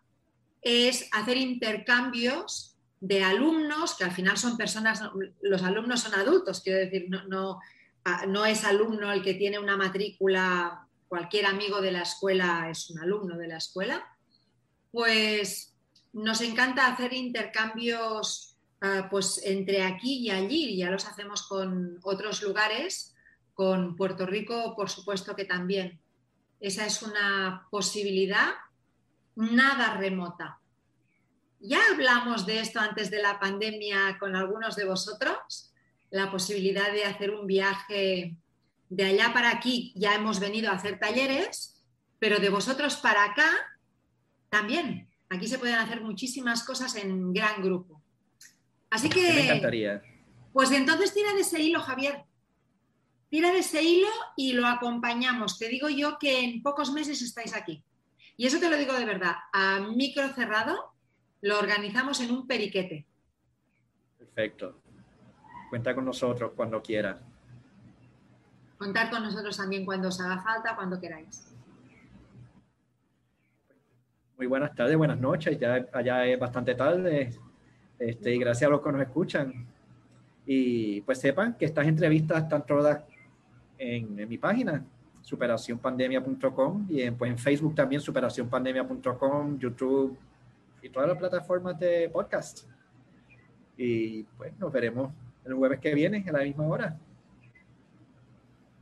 [SPEAKER 2] es hacer intercambios de alumnos, que al final son personas, los alumnos son adultos, quiero decir, no, no, no es alumno el que tiene una matrícula, cualquier amigo de la escuela es un alumno de la escuela, pues nos encanta hacer intercambios ah, pues entre aquí y allí, ya los hacemos con otros lugares, con Puerto Rico por supuesto que también. Esa es una posibilidad nada remota. Ya hablamos de esto antes de la pandemia con algunos de vosotros, la posibilidad de hacer un viaje de allá para aquí. Ya hemos venido a hacer talleres, pero de vosotros para acá también. Aquí se pueden hacer muchísimas cosas en gran grupo. Así que...
[SPEAKER 1] Me encantaría.
[SPEAKER 2] Pues entonces tira de ese hilo, Javier tira de ese hilo y lo acompañamos. Te digo yo que en pocos meses estáis aquí. Y eso te lo digo de verdad. A micro cerrado lo organizamos en un periquete.
[SPEAKER 1] Perfecto. Cuenta con nosotros cuando quiera.
[SPEAKER 2] Contar con nosotros también cuando os haga falta, cuando queráis.
[SPEAKER 1] Muy buenas tardes, buenas noches. Ya allá es bastante tarde. Este, y gracias a los que nos escuchan. Y pues sepan que estas entrevistas están todas en, mi página, superacionpandemia.com y en, pues en Facebook también, superacionpandemia.com, YouTube y todas las plataformas de podcast. Y pues nos veremos el jueves que viene a la misma hora.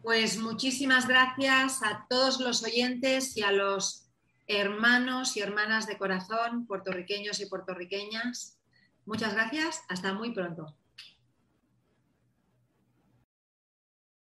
[SPEAKER 2] Pues muchísimas gracias a todos los oyentes y a los hermanos y hermanas de corazón, puertorriqueños y puertorriqueñas. Muchas gracias, hasta muy pronto.